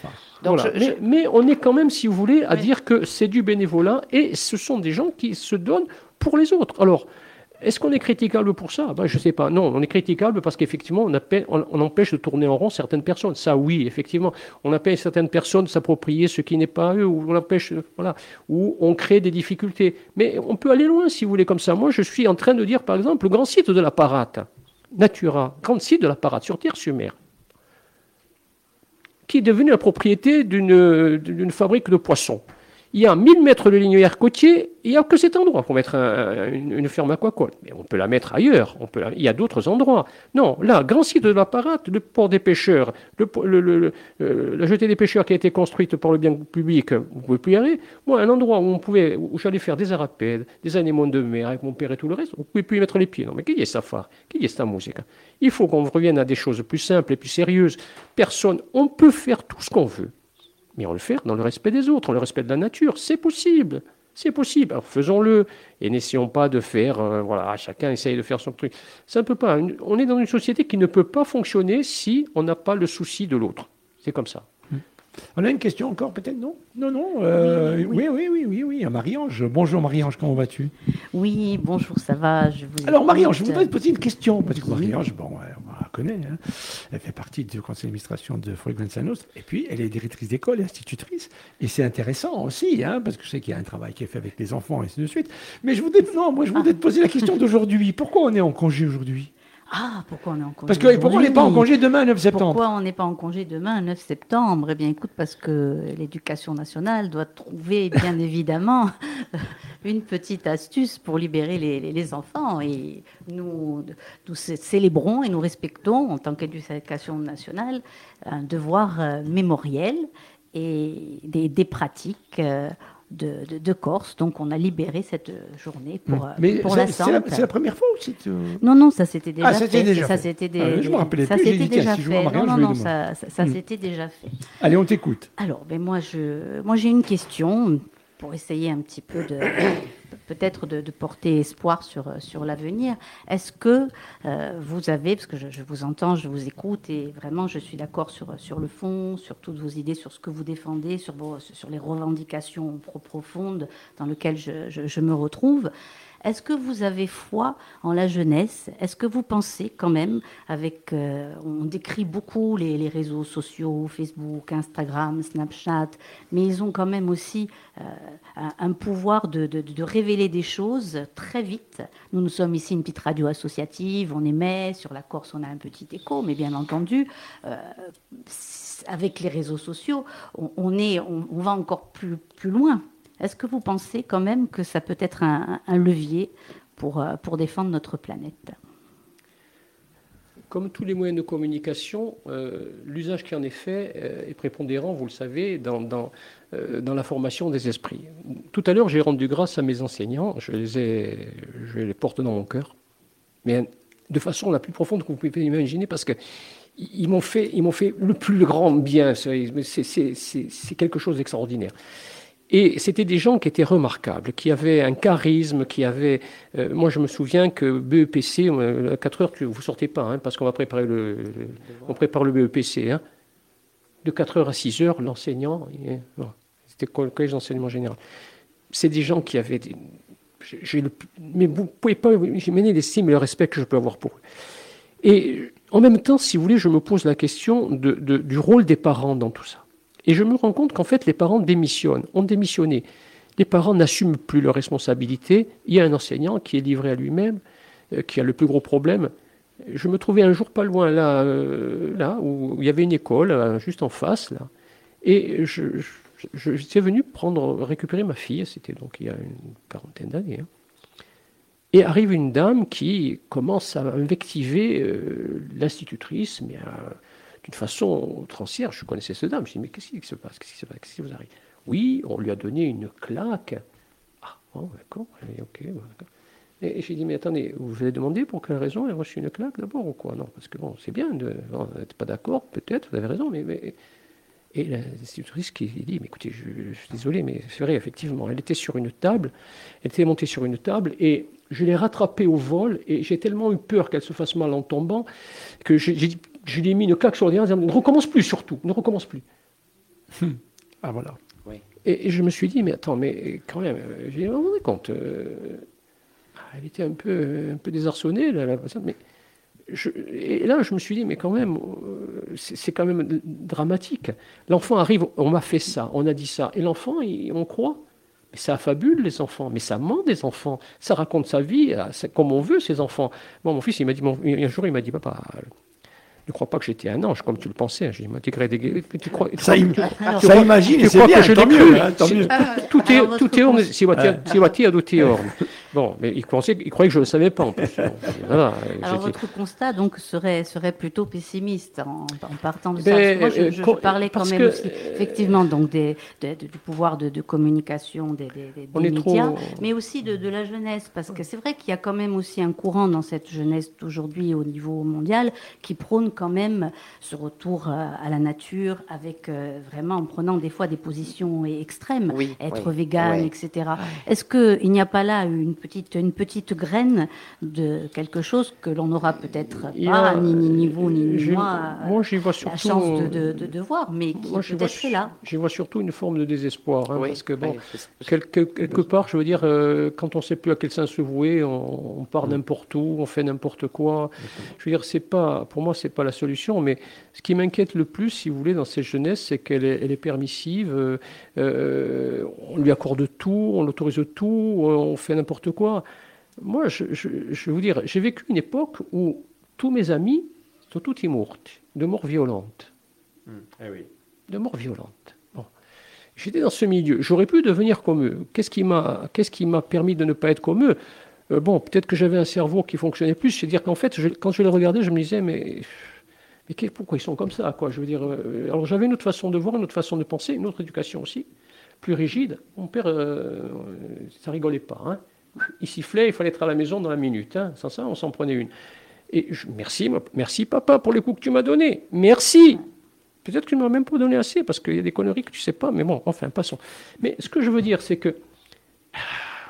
voilà. mais, mais, on est quand même, si vous voulez, à dire que c'est du bénévolat et ce sont des gens qui se donnent pour les autres. Alors, est-ce qu'on est critiquable pour ça? Ben, Je ne sais pas. Non, on est critiquable parce qu'effectivement, on, empêche de tourner en rond certaines personnes. Ça, oui, effectivement. On empêche certaines personnes de s'approprier ce qui n'est pas eux, ou on empêche, voilà, ou on crée des difficultés. Mais on peut aller loin, si vous voulez, comme ça. Moi, je suis en train de dire, par exemple, le grand site de la Parate, Natura, grand site de la Parate, sur Terre-sur-Mer, qui est devenu la propriété d'une fabrique de poissons il y a 1000 mètres de linéaire côtier, il n'y a que cet endroit pour mettre une, ferme aquacole. Mais on peut la mettre ailleurs, il y a d'autres endroits. Non, là, grand site de l'apparat, le port des pêcheurs, euh, la jetée des pêcheurs qui a été construite par le bien public, vous pouvez plus y aller. Moi, un endroit où on pouvait, j'allais faire des arapèdes, des animaux de mer avec mon père et tout le reste, vous pouvez plus y mettre les pieds. Non, mais qui est ça phare Qui est cette musique Il faut qu'on revienne à des choses plus simples et plus sérieuses. Personne, on peut faire tout ce qu'on veut. Mais on le fait dans le respect des autres, dans le respect de la nature. C'est possible. C'est possible. Alors faisons-le et n'essayons pas de faire, euh, voilà, chacun essaye de faire son truc. Ça ne peut pas. On est dans une société qui ne peut pas fonctionner si on n'a pas le souci de l'autre. C'est comme ça. On a une question encore, peut-être Non? Non, non. Euh, oui, oui, oui, oui, oui, Marie-Ange. Bonjour Marie-Ange, comment vas-tu? Oui, bonjour, ça va. Je vous Alors Marie-Ange, je voudrais te poser une question, parce que Marie-Ange, bon, connaît, hein. elle fait partie du conseil d'administration de Frequenza Nostra, et puis elle est directrice d'école et institutrice, et c'est intéressant aussi, hein, parce que je sais qu'il y a un travail qui est fait avec les enfants, et ainsi de suite. Mais je voudrais, non, moi je voudrais te poser la question d'aujourd'hui. Pourquoi on est en congé aujourd'hui? Ah, pourquoi on est en congé Parce que pourquoi on n'est pas en congé demain, 9 septembre. Pourquoi on n'est pas en congé demain, 9 septembre? Eh bien, écoute, parce que l'éducation nationale doit trouver, bien évidemment, une petite astuce pour libérer les, enfants. Et nous, nous célébrons et nous respectons, en tant qu'éducation nationale, un devoir euh, mémoriel et des, des pratiques. Euh, de, Corse. Donc on a libéré cette journée pour. Mais pour la C'est la, première fois ou c'est... Non, non, ça s'était déjà ah, fait. Déjà ça s'était déjà je me rappelais ça s'était déjà fait. non, non, non, ça, ça, mmh. s'était déjà fait. Allez, on t'écoute. Alors, ben moi, je, moi j'ai une question pour essayer un petit peu de peut-être de, porter espoir sur, sur l'avenir. Est-ce que euh, vous avez, parce que je, vous entends, je vous écoute, et vraiment je suis d'accord sur, sur le fond, sur toutes vos idées, sur ce que vous défendez, sur, sur les revendications profondes dans lesquelles je, je me retrouve. Est-ce que vous avez foi en la jeunesse? Est-ce que vous pensez quand même, avec, euh, on décrit beaucoup les, réseaux sociaux, Facebook, Instagram, Snapchat, mais ils ont quand même aussi euh, un, pouvoir de, révéler des choses très vite. Nous, nous sommes ici une petite radio associative, on émet, sur la Corse on a un petit écho, mais bien entendu, euh, avec les réseaux sociaux, on, est, on, va encore plus, plus loin. Est-ce que vous pensez quand même que ça peut être un, levier pour, euh, pour défendre notre planète? Comme tous les moyens de communication, euh, l'usage qui en est fait euh, est prépondérant, vous le savez, dans, la formation des esprits. Tout à l'heure, j'ai rendu grâce à mes enseignants, je les, ai, je les porte dans mon cœur, mais de façon la plus profonde que vous pouvez imaginer, parce que ils m'ont fait, m'ont fait le plus grand bien. C'est quelque chose d'extraordinaire. Et c'était des gens qui étaient remarquables, qui avaient un charisme, qui avaient... Euh, moi, je me souviens que BEPC, à 4 heures, vous ne sortez pas, hein, parce qu'on va préparer le, on prépare le BEPC. Hein. De 4 heures à 6 heures, l'enseignant, c'était le collège d'enseignement général. C'est des gens qui avaient... mais vous pouvez pas imaginer l'estime et le respect que je peux avoir pour eux. Et en même temps, si vous voulez, je me pose la question du rôle des parents dans tout ça. Et je me rends compte qu'en fait, les parents démissionnent, ont démissionné. Les parents n'assument plus leurs responsabilités. Il y a un enseignant qui est livré à lui-même, euh, qui a le plus gros problème. Je me trouvais un jour pas loin, là, euh, là où il y avait une école, euh, juste en face, là. Et je, suis venu prendre, récupérer ma fille, c'était donc il y a une quarantaine d'années. Hein. Et arrive une dame qui commence à invectiver l'institutrice, mais d'une façon outrancière. Je connaissais cette dame. Je dis, mais qu'est-ce qui se passe Qu'est-ce qui se passe Qu'est-ce qui vous arrive? Oui, on lui a donné une claque. Ah, bon, d'accord, ok. Et j'ai dit, mais attendez, vous avez demandé pour quelle raison elle a reçu une claque d'abord ou quoi? Non, parce que bon, c'est bien, de, vous n'êtes pas d'accord, peut-être, vous avez raison, mais. mais et l'institutrice qui dit, mais écoutez, je, suis désolé, mais c'est vrai, effectivement, elle était sur une table, elle était montée sur une table, et je l'ai rattrapée au vol, et j'ai tellement eu peur qu'elle se fasse mal en tombant, que je, je lui ai mis une claque sur le disant, ne recommence plus surtout, ne recommence plus. ah voilà. Et, je me suis dit, mais attends, mais quand même, j'ai rendu compte, euh, elle était un peu, un peu désarçonnée, la, patiente, mais et là, je me suis dit, mais quand même, euh, c'est quand même dramatique. L'enfant arrive, on m'a fait ça, on a dit ça, et l'enfant, on croit. Mais ça fabule les enfants, mais ça ment des enfants. Ça raconte sa vie comme on veut, ces enfants. Bon, mon fils, il m'a dit, un jour, il m'a dit, papa, ne crois pas que j'étais un ange, comme tu le pensais. J'ai m'intégré des Tu crois, ça, ça imagine, c'est bien, que je l'ai cru? Hein, tout est, tout est, si tu douté Bon, mais il, croyait, il croyait que je ne le savais pas en plus. Alors votre constat donc serait, serait plutôt pessimiste en, partant de ça. Moi, je, je, parlais quand même aussi, effectivement donc des, du pouvoir de, communication des, des, médias, mais aussi de, de, la jeunesse, parce que c'est vrai qu'il y a quand même aussi un courant dans cette jeunesse d'aujourd'hui au niveau mondial qui prône quand même ce retour euh, à la nature, avec euh, vraiment en prenant des fois des positions extrêmes, être vegan, etc. Est-ce qu'il n'y a pas là une petite, une petite graine de quelque chose que l'on n'aura peut-être pas, ni, ni, vous, ni, moi, moi vois surtout, la chance de, de, de, voir, mais qui peut-être est là. J'y vois surtout une forme de désespoir, hein, parce que bon, quelque, quelque, part, je veux dire, euh, quand on ne sait plus à quel sens se vouer, on, part mm. n'importe où, on fait n'importe quoi. Je veux dire, c'est pas, pour moi, c'est pas la solution, mais ce qui m'inquiète le plus, si vous voulez, dans cette jeunesse, c'est qu'elle est, elle est permissive, euh, euh, on lui accorde tout, on l'autorise tout, on fait n'importe quoi. Moi, je, vais vous dire, j'ai vécu une époque où tous mes amis sont tous morts, de mort violente. Hmm. Eh oui. De mort violente. Bon. J'étais dans ce milieu. J'aurais pu devenir comme eux. Qu'est-ce qui m'a, qu'est-ce qui m'a permis de ne pas être comme eux? Euh, Bon, peut-être que j'avais un cerveau qui fonctionnait plus. C'est-à-dire qu'en fait, quand je les regardais, je me disais, mais, mais pourquoi ils sont comme ça Je veux dire, euh, alors j'avais une autre façon de voir, une autre façon de penser, une autre éducation aussi, plus rigide. Mon père, euh, ça rigolait pas. Hein il sifflait, il fallait être à la maison dans la minute. Hein. Sans ça, on s'en prenait une. Et merci, merci papa pour les coups que tu m'as donnés. Merci. Peut-être que tu ne m'as même pas donné assez parce qu'il y a des conneries que tu sais pas. Mais bon, enfin, passons. Mais ce que je veux dire, c'est que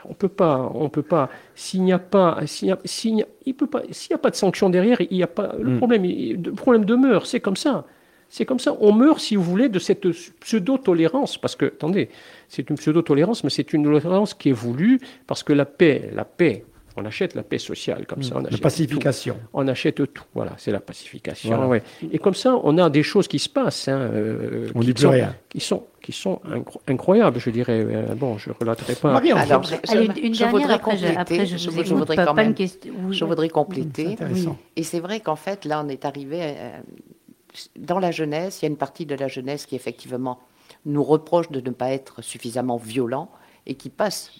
on peut pas, on peut pas. S'il n'y a pas, s'il n'y a, il peut pas, s'il n'y a pas de sanction derrière, il y a pas. Le hmm. problème, le problème demeure. C'est comme ça. C'est comme ça. On meurt, si vous voulez, de cette pseudo-tolérance. Parce que, attendez, c'est une pseudo-tolérance, mais c'est une tolérance qui est voulue parce que la paix, la paix, on achète la paix sociale comme ça. On la pacification. On achète tout. Voilà, c'est la pacification. Et comme ça, on a des choses qui se passent. Hein, euh, on qui, dit sont, rien. qui sont qui sont incroyables, je dirais. Euh, bon, je ne relaterai pas. Marie, Alors, je, une dernière, après, je, voudrais quand même, je voudrais compléter. Et c'est vrai qu'en fait, là, on est arrivé euh, dans la jeunesse, il y a une partie de la jeunesse qui effectivement nous reproche de ne pas être suffisamment violent et qui passe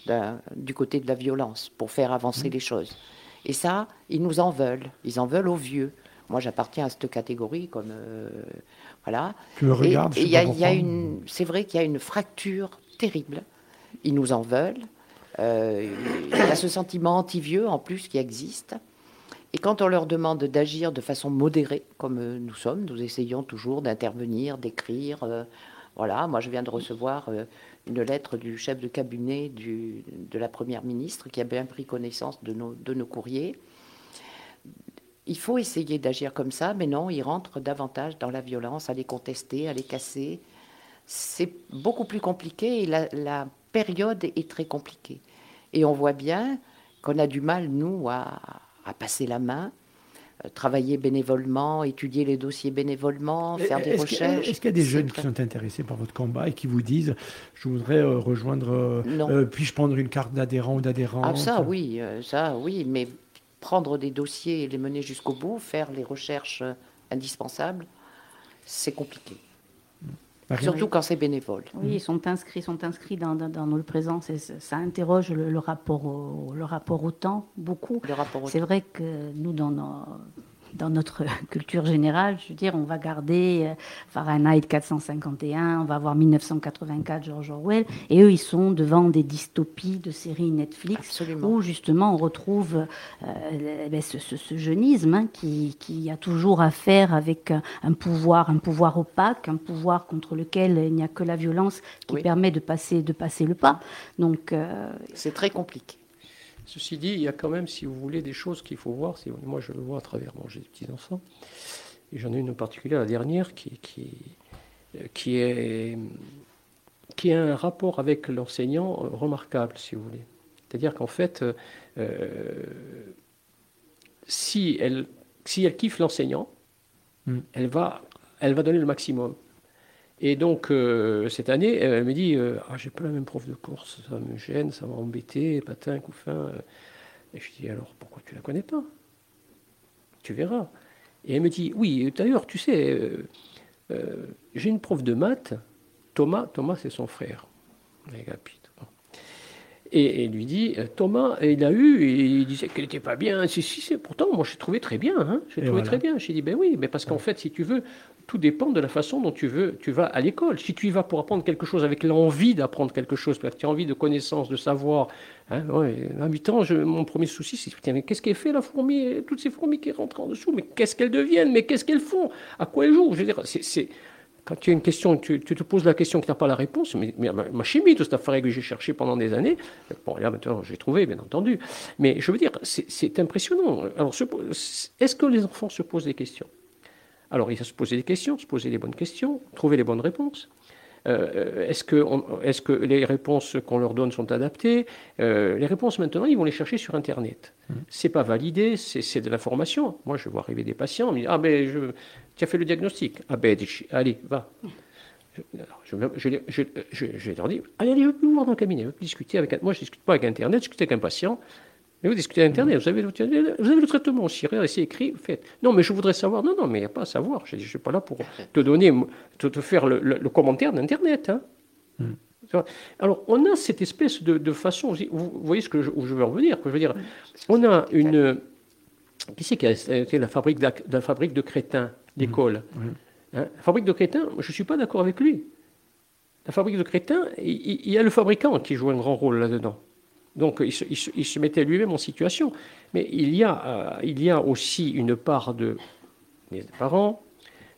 du côté de la violence pour faire avancer mmh. les choses. Et ça, ils nous en veulent. Ils en veulent aux vieux. Moi, j'appartiens à cette catégorie, comme euh, voilà. Tu me regardes. Et, y une, c'est vrai qu'il y a une fracture terrible. Ils nous en veulent. Euh, il y a ce sentiment anti-vieux en plus qui existe. Et quand on leur demande d'agir de façon modérée, comme euh, nous sommes, nous essayons toujours d'intervenir, d'écrire. Euh, voilà, moi je viens de recevoir une lettre du chef de cabinet de la Première ministre qui a bien pris connaissance de nos, courriers. Il faut essayer d'agir comme ça, mais non, ils rentrent davantage dans la violence, à les contester, à les casser. C'est beaucoup plus compliqué et la, période est très compliquée. Et on voit bien qu'on a du mal, nous, à, passer la main, travailler bénévolement, étudier les dossiers bénévolement, faire des recherches. Est-ce qu'il y a des jeunes qui sont intéressés par votre combat et qui vous disent je voudrais euh, rejoindre, euh, puis-je prendre une carte d'adhérent ou d'adhérent Ah ça oui, ça oui, mais prendre des dossiers et les mener jusqu'au bout, faire les recherches indispensables, c'est compliqué. Surtout quand c'est bénévole. Oui, ils sont inscrits, sont inscrits dans, dans, nos présences et ça interroge le, rapport, au, le rapport au temps beaucoup. C'est vrai que nous, dans nos, dans notre culture générale, je veux dire, on va garder euh, Fahrenheit 451, on va avoir 1984, George Orwell, et eux, ils sont devant des dystopies de séries Netflix Absolument. où justement on retrouve euh, ben, ce, ce- ce jeunisme hein, qui, qui a toujours à faire avec un, un pouvoir, un pouvoir opaque, un pouvoir contre lequel il n'y a que la violence qui Oui. permet de passer, de passer le pas. Donc, euh, C'est très compliqué. Ceci dit, il y a quand même, si vous voulez, des choses qu'il faut voir. Si- Moi, je le vois à travers mon j'ai des petits-enfants. Et j'en ai une en particulier, la dernière, qui, qui, euh, qui, est, qui a un rapport avec l'enseignant euh, remarquable, si vous voulez. C'est-à-dire qu'en fait, euh, euh, si, elle, si elle kiffe l'enseignant, Mm. elle, va, elle va donner le maximum. Et donc, euh, cette année, elle me dit euh, Ah, j'ai pas la même prof de course, ça me gêne, ça m'a embêté, patin, couffin. Et je dis Alors, pourquoi tu la connais pas? Tu verras. Et elle me dit Oui, d'ailleurs, tu sais, euh, j'ai une prof de maths, Thomas, Thomas, c'est son frère. Et il lui dit, euh, Thomas, il a eu, et il disait qu'elle n'était pas bien. Si, si, c'est pourtant, moi, j'ai trouvé très bien. Hein, j'ai Et trouvé voilà. très bien. J'ai dit, ben oui, mais parce qu'en fait, si tu veux, tout dépend de la façon dont tu veux, tu vas à l'école. Si tu y vas pour apprendre quelque chose avec l'envie d'apprendre quelque chose, parce que tu as envie de connaissance, de savoir. Hein, ouais, à 8 ans, je- mon premier souci, c'est putain, mais qu'est-ce qu'elle fait la fourmi Toutes ces fourmis qui rentrent en dessous, mais qu'est-ce qu'elles deviennent? Mais qu'est-ce qu'elles font? À quoi elles jouent? Je veux dire, c'est. Quand tu as une question, tu, tu te poses la question que tu n'as pas la réponse, mais, mais ma, ma chimie, toute cette affaire que j'ai cherché pendant des années, bon, là maintenant j'ai trouvé, bien entendu, mais je veux dire, c'est- impressionnant. Alors, est-ce que les enfants se posent des questions? Alors, il faut se poser des questions, se poser les bonnes questions, trouver les bonnes réponses. Euh, est-ce que, on- est-ce que les réponses qu'on leur donne sont adaptées? Euh, Les réponses maintenant, ils vont les chercher sur Internet. C'est pas validé, c'est de l'information. Moi, je vois arriver des patients, ils me disent, ah ben, je, tu as fait le diagnostic. Ah ben, allez, va. Je, alors, je, je, je, je- je leur dis, allez, allez, vous voir dans le cabinet, vous discuter avec moi, je ne discute pas avec Internet, je discute avec un patient. Mais vous discutez avec Internet, vous avez, vous avez le traitement aussi, c'est écrit, faites. Non, mais je voudrais savoir. Non, non, mais il n'y a pas à savoir. Je ne suis pas là pour te donner, te, te faire le, le- le commentaire d'Internet. hein. Vois Alors, on a cette espèce de, de façon, vous, voyez ce que je, où je veux en venir, que je veux dire, on a une, qui c'est qui a été la fabrique, d'ac- la fabrique de crétins, l'école Hein, La fabrique de crétins, je ne suis pas d'accord avec lui. La fabrique de crétins, il, y a le fabricant qui joue un grand rôle là-dedans. Donc il se, il se- il se mettait lui-même en situation. Mais il y a, euh, il y a aussi une part de des parents,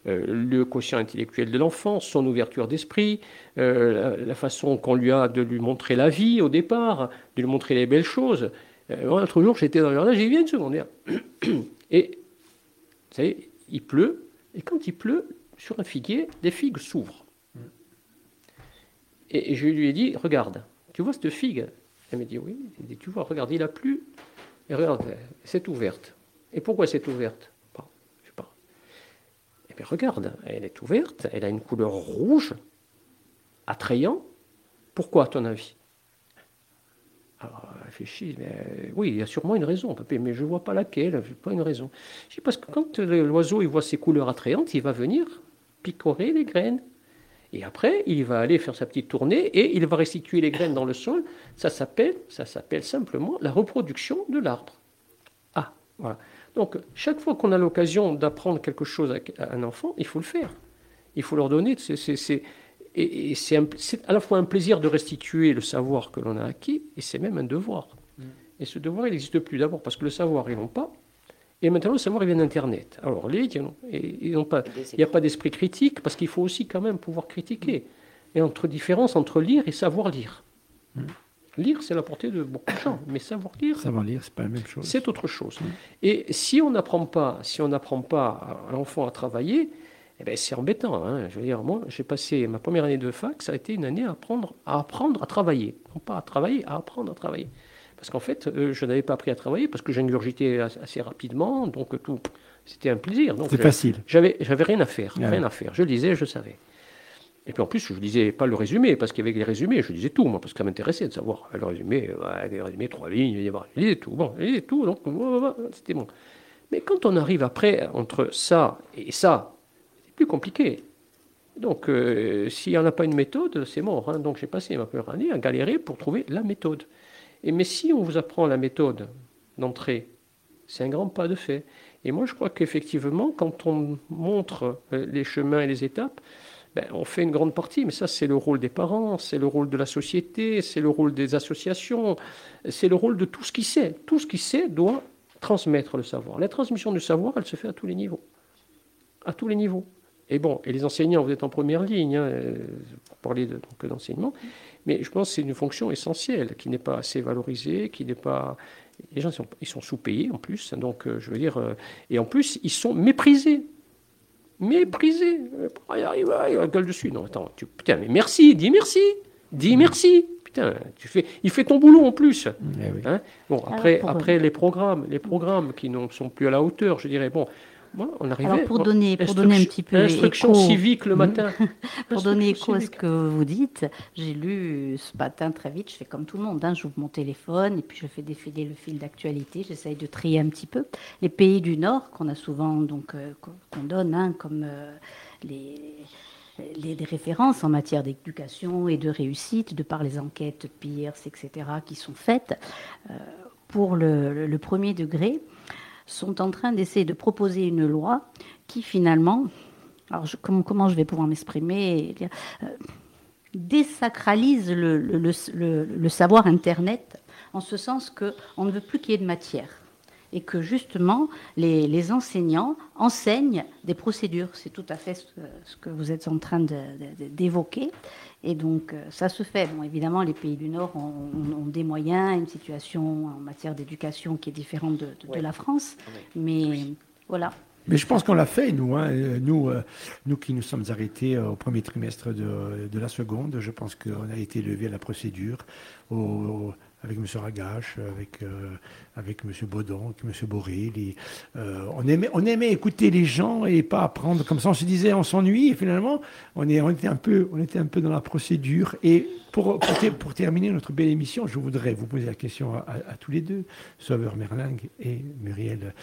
euh, le quotient intellectuel de l'enfant, son ouverture d'esprit, euh, la, la façon qu'on lui a de lui montrer la vie au départ, de lui montrer les belles choses. Euh, L'autre jour, j'étais dans le jardin, j'ai vu une secondaire. Et, vous savez, il pleut, et quand il pleut, sur un figuier, des figues s'ouvrent. Et, je lui ai dit, regarde, tu vois cette figue? Elle m'a dit, oui. Tu vois, regarde, il a plu, et regarde, c'est ouverte. Et pourquoi c'est ouverte? Je sais pas. Eh bien, regarde, elle est ouverte, elle a une couleur rouge, attrayant. Pourquoi, à ton avis? Elle réfléchit, mais, euh, oui, il y a sûrement une raison, papé, mais je ne vois pas laquelle, je pas une raison. Je dis, parce que quand le- l'oiseau il voit ces couleurs attrayantes, il va venir picorer les graines. Et après, il va aller faire sa petite tournée et il va restituer les graines dans le sol. Ça s'appelle, ça s'appelle simplement la reproduction de l'arbre. Ah, voilà. Donc, chaque fois qu'on a l'occasion d'apprendre quelque chose à un enfant, il faut le faire. Il faut leur donner. Et et c'est à la fois un plaisir de restituer le savoir que l'on a acquis, et c'est même un devoir. Et ce devoir, il n'existe plus d'abord parce que le savoir, ils n'ont pas. Et maintenant, le savoir, il vient d'Internet. Alors, les ils n'ont- pas. Il n'y a pas d'esprit critique parce qu'il faut aussi quand même pouvoir critiquer. Et entre différence entre lire et savoir lire. Lire, c'est la portée de beaucoup de gens, mais savoir lire, Savoir lire, c'est pas la même chose. c'est autre chose. Et si on n'apprend pas, si on n'apprend pas à l'enfant à travailler, eh ben c'est embêtant. hein. Je veux dire, moi, j'ai passé ma première année de fac, ça a été une année à apprendre à apprendre à travailler, non pas à travailler, à apprendre à travailler. Parce qu'en fait, euh, je n'avais pas appris à travailler parce que j'ingurgitais as- assez rapidement, donc tout, c'était un plaisir. C'est facile. J'avais, j'avais rien à faire, rien à faire. Je lisais, je savais. Et puis en plus, je lisais pas le résumé, parce qu'avec les résumés, je lisais tout, moi, parce que ça m'intéressait de savoir. Le résumé, ouais, les résumés, trois lignes, je lisais tout. Bon, je lisais tout, donc c'était bon. Mais quand on arrive après, entre ça et ça, plus compliqué. Donc, euh, s'il n'y en a pas une méthode, c'est mort. hein. Donc, j'ai passé ma première année à galérer pour trouver la méthode. Et mais si on vous apprend la méthode d'entrée, c'est un grand pas de fait. Et moi, je crois qu'effectivement, quand on montre euh, les chemins et les étapes, ben, on fait une grande partie, mais ça c'est le rôle des parents, c'est le rôle de la société, c'est le rôle des associations, c'est le rôle de tout ce qui sait. Tout ce qui sait doit transmettre le savoir. La transmission du savoir, elle se fait à tous les niveaux. À tous les niveaux. Et bon, et les enseignants, vous êtes en première ligne, hein, pour parler d'enseignement, mais je pense que c'est une fonction essentielle qui n'est pas assez valorisée, qui n'est pas... Les gens sont, ils sont sous-payés en plus, donc euh, je veux dire, euh, et en plus ils sont méprisés méprisé. Il arrive, il gueule dessus. Non, attends, tu, putain, mais merci, dis merci, dis merci. Putain, tu fais, il fait ton boulot en plus. Eh hein bon, après, après les programmes, les programmes qui ne sont plus à la hauteur, je dirais, bon, on Alors pour donner, pour donner un petit peu instruction civique le matin. pour donner écho à ce que vous dites, j'ai lu ce matin très vite. Je fais comme tout le monde, hein, j'ouvre mon téléphone et puis je fais défiler le fil d'actualité. J'essaye de trier un petit peu les pays du Nord qu'on a souvent donc euh, qu'on donne hein, comme euh, les les, références en matière d'éducation et de réussite, de par les enquêtes Pierce, etc., qui sont faites euh, pour le, premier degré sont en train d'essayer de proposer une loi qui finalement, alors comment, je vais pouvoir m'exprimer, euh, désacralise le, savoir Internet en ce sens qu'on ne veut plus qu'il y ait de matière et que justement les, enseignants enseignent des procédures. C'est tout à fait ce, que vous êtes en train d'évoquer. Et donc euh, ça se fait. Bon, évidemment, les pays du Nord ont, des moyens, une situation en matière d'éducation qui est différente de, la France. Mais voilà. Mais je pense qu'on l'a fait, nous, hein. nous, euh, nous qui nous sommes arrêtés au premier trimestre de, de la seconde. Je pense qu'on a été levé à la procédure au, avec M. Ragache, avec, euh, avec M. Baudon, avec M. Boré. Euh, on, aimait, on aimait écouter les gens et pas apprendre comme ça. On se disait, on s'ennuie, et finalement, on, on, était un peu, on était un peu dans la procédure. Et pour, pour, terminer notre belle émission, je voudrais vous poser la question à, tous les deux, Sauveur Merlingue et Muriel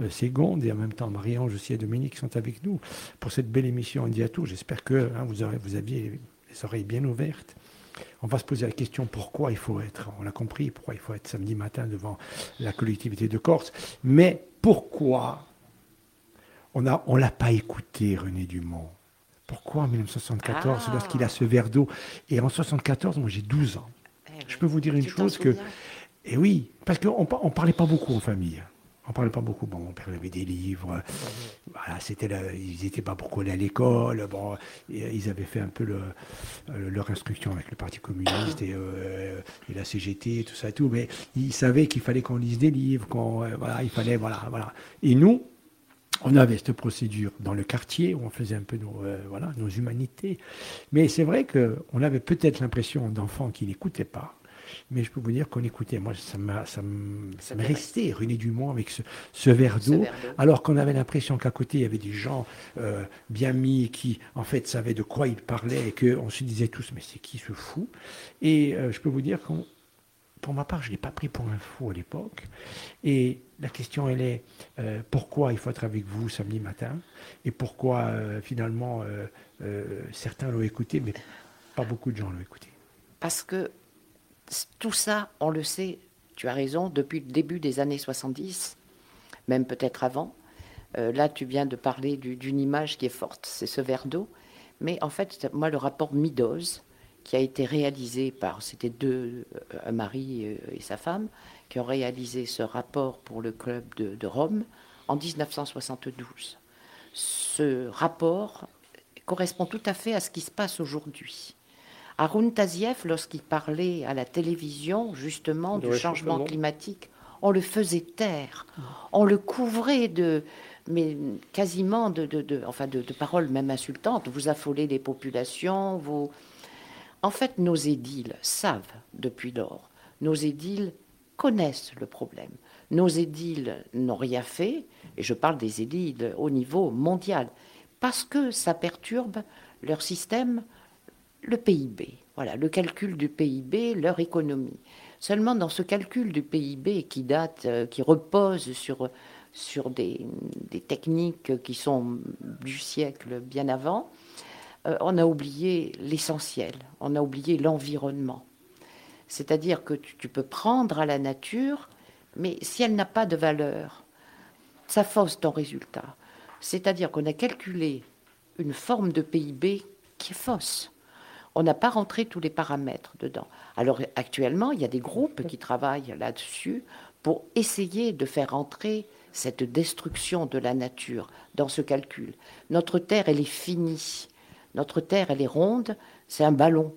euh, Ségonde, et en même temps Marie-Ange aussi et Dominique sont avec nous pour cette belle émission en tout. J'espère que hein, vous, vous aviez les oreilles bien ouvertes on va se poser la question pourquoi il faut être, on l'a compris, pourquoi il faut être samedi matin devant la collectivité de Corse, mais pourquoi on ne on l'a pas écouté, René Dumont? Pourquoi en 1974, ah. lorsqu'il a ce verre d'eau? Et en 1974, moi j'ai 12 ans. Eh Je peux vous dire une chose que... Et eh oui, parce qu'on ne parlait pas beaucoup en famille. On parlait pas beaucoup. Bon, mon père avait des livres. Voilà, c'était ils n'étaient pas beaucoup à l'école. Bon, ils avaient fait un peu euh, leur instruction avec le Parti communiste et, euh, la CGT, tout ça tout. Mais ils savaient qu'il fallait qu'on lise des livres, qu'on, euh, voilà, il fallait, voilà, voilà. Et nous, on avait cette procédure dans le quartier où on faisait un peu nos, voilà, nos humanités. Mais c'est vrai qu'on avait peut-être l'impression d'enfants qui n'écoutaient pas mais je peux vous dire qu'on écoutait. Moi, ça m'a, ça m'est resté, René Dumont, avec ce, verre d'eau, alors qu'on avait l'impression qu'à côté, il y avait des gens euh, bien mis qui, en fait, savaient de quoi ils parlaient et qu'on se disait tous, mais c'est qui ce fou? Et euh, je peux vous dire qu'on pour ma part, je ne l'ai pas pris pour un fou à l'époque. Et la question, elle est euh, pourquoi il faut être avec vous samedi matin? Et pourquoi, finalement, certains l'ont écouté, mais pas beaucoup de gens l'ont écouté? Parce que tout ça, on le sait, tu as raison, depuis le début des années 70, même peut-être avant. Euh, là, tu viens de parler d'une image qui est forte, c'est ce verre d'eau. Mais en fait, moi, le rapport Midos, qui a été réalisé par, c'était deux, euh, un mari euh, et sa femme, qui ont réalisé ce rapport pour le club de, de Rome en 1972. Ce rapport correspond tout à fait à ce qui se passe aujourd'hui. Arun Taziev, lorsqu'il parlait à la télévision justement du changement climatique, on le faisait taire, on le couvrait de, mais quasiment de, enfin de, paroles même insultantes. Vous affolez les populations, vous. En fait, nos édiles savent depuis lors. Nos édiles connaissent le problème. Nos édiles n'ont rien fait, et je parle des édiles au niveau mondial, parce que ça perturbe leur système le PIB. Voilà, le calcul du PIB, leur économie. Seulement dans ce calcul du PIB qui date, euh, qui repose sur, sur des, techniques qui sont du siècle bien avant, euh, on a oublié l'essentiel, on a oublié l'environnement. C'est-à-dire que tu, peux prendre à la nature, mais si elle n'a pas de valeur, ça fausse ton résultat. C'est-à-dire qu'on a calculé une forme de PIB qui est fausse. On n'a pas rentré tous les paramètres dedans. Alors actuellement, il y a des groupes qui travaillent là-dessus pour essayer de faire entrer cette destruction de la nature dans ce calcul. Notre Terre, elle est finie. Notre Terre, elle est ronde, c'est un ballon.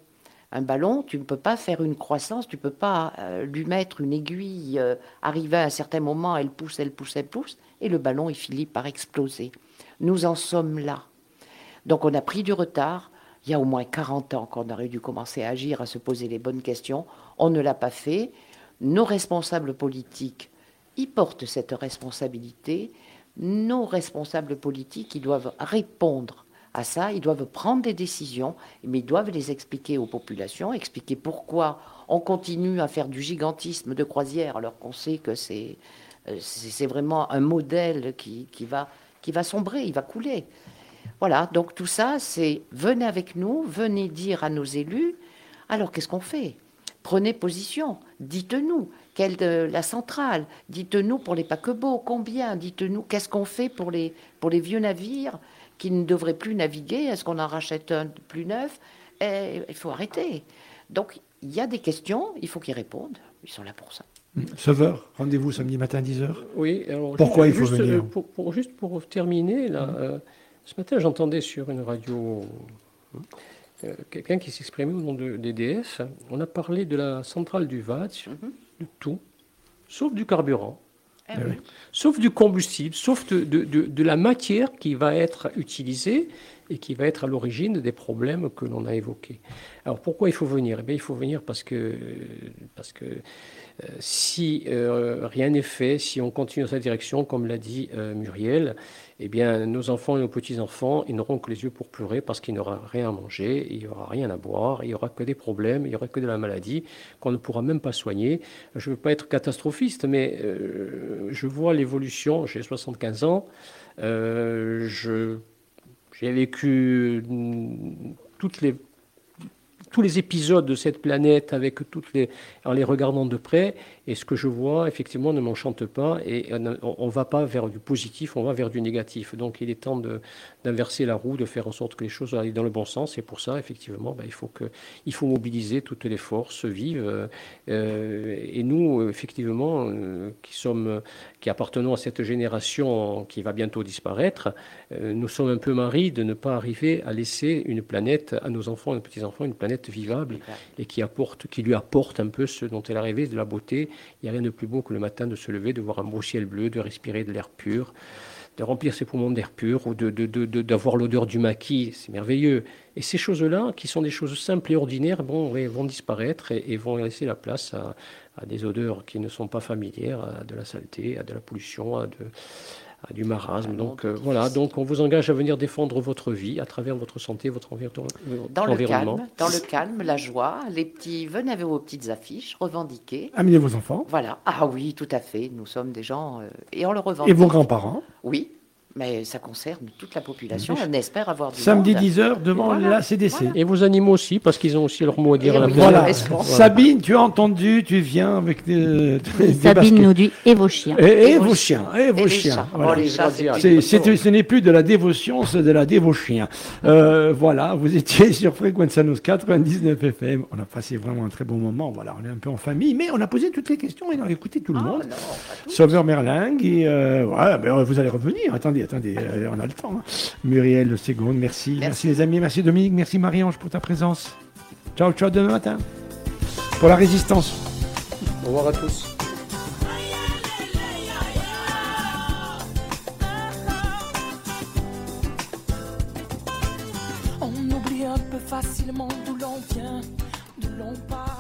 Un ballon, tu ne peux pas faire une croissance, tu ne peux pas euh, lui mettre une aiguille, euh, arriver à un certain moment, elle pousse, elle pousse, elle pousse, et le ballon, il finit par exploser. Nous en sommes là. Donc on a pris du retard. Il y a au moins 40 ans qu'on aurait dû commencer à agir, à se poser les bonnes questions. On ne l'a pas fait. Nos responsables politiques y portent cette responsabilité. Nos responsables politiques, ils doivent répondre à ça, ils doivent prendre des décisions, mais ils doivent les expliquer aux populations, expliquer pourquoi on continue à faire du gigantisme de croisière alors qu'on sait que c'est euh, vraiment un modèle qui, qui, va, qui va sombrer, il va couler. Voilà, donc tout ça, c'est venez avec nous, venez dire à nos élus, alors qu'est-ce qu'on fait? Prenez position, dites-nous, quelle de la centrale, dites-nous pour les paquebots, combien, dites-nous qu'est-ce qu'on fait pour les, pour les vieux navires qui ne devraient plus naviguer, est-ce qu'on en rachète un plus neuf? Et Il faut arrêter. Donc il y a des questions, il faut qu'ils répondent, ils sont là pour ça. Sauveur, rendez-vous samedi matin à 10h. Oui, alors pourquoi il faut venir? euh, pour, Juste pour terminer, là, mmh. euh, ce matin j'entendais sur une radio euh, quelqu'un qui s'exprimait au nom de d'EDF. On a parlé de la centrale du VAT, mmh. de tout, sauf du carburant. Eh eh sauf du combustible, sauf de, de, de, la matière qui va être utilisée et qui va être à l'origine des problèmes que l'on a évoqués. Alors pourquoi il faut venir? Eh bien, Il faut venir parce que, parce que euh, si euh, rien n'est fait, si on continue dans cette direction, comme l'a dit euh, Muriel, eh bien, nos enfants et nos petits-enfants, ils n'auront que les yeux pour pleurer parce qu'il n'y aura rien à manger, il n'y aura rien à boire, il n'y aura que des problèmes, il n'y aura que de la maladie qu'on ne pourra même pas soigner. Je ne veux pas être catastrophiste, mais je vois l'évolution, j'ai 75 ans, je, j'ai vécu mm, tous les épisodes de cette planète avec toutes les, en les regardant de près. Et ce que je vois, effectivement, ne m'enchante pas. Et on ne va pas vers du positif, on va vers du négatif. Donc il est temps d'inverser la roue, de faire en sorte que les choses aillent dans le bon sens. Et pour ça, effectivement, ben, il, faut que, il faut mobiliser toutes les forces vives. Euh, et nous, effectivement, euh, qui, sommes, qui appartenons à cette génération qui va bientôt disparaître, euh, nous sommes un peu maris de ne pas arriver à laisser une planète à nos enfants et nos petits-enfants, une planète vivable et qui, apporte, qui lui apporte un peu ce dont elle a rêvé, de la beauté. Il n'y a rien de plus beau que le matin de se lever, de voir un beau ciel bleu, de respirer de l'air pur, de remplir ses poumons d'air pur ou d'avoir de, de, l'odeur du maquis. C'est merveilleux. Et ces choses-là, qui sont des choses simples et ordinaires, bon, vont disparaître et, vont laisser la place à, à, des odeurs qui ne sont pas familières, à de la saleté, à de la pollution, à de du marasme. Donc euh, voilà, donc on vous engage à venir défendre votre vie à travers votre santé, votre environnement. Dans le calme, dans le calme, la joie, les petits, venez avec vos petites affiches, revendiquez. Amenez vos enfants. Voilà. Ah oui, tout à fait. Nous sommes des gens euh, et on le revendique. Et vos grands-parents. Oui, mais ça concerne toute la population. On espère avoir du Samedi 10h devant la CDC. Et vos animaux aussi, parce qu'ils ont aussi leur mot à dire. à la voilà. Sabine, tu as entendu, tu viens avec des. Sabine nous dit et vos chiens. Et, vos chiens. Et vos chiens. ce n'est plus de la dévotion, c'est de la dévochien. Euh, voilà, vous étiez sur Frequenza 99 FM. On a passé vraiment un très bon moment. Voilà, on est un peu en famille, mais on a posé toutes les questions et on a écouté tout le ah, monde. Sauveur Merlingue, et euh, voilà, ben, vous allez revenir. Attendez attendez, euh, on a le temps. Hein. Muriel Seconde, merci. merci. les amis, merci Dominique, merci Marie-Ange pour ta présence. Ciao, ciao demain matin pour la résistance. Au revoir à tous. On oublie un peu facilement d'où l'on vient, d'où l'on part.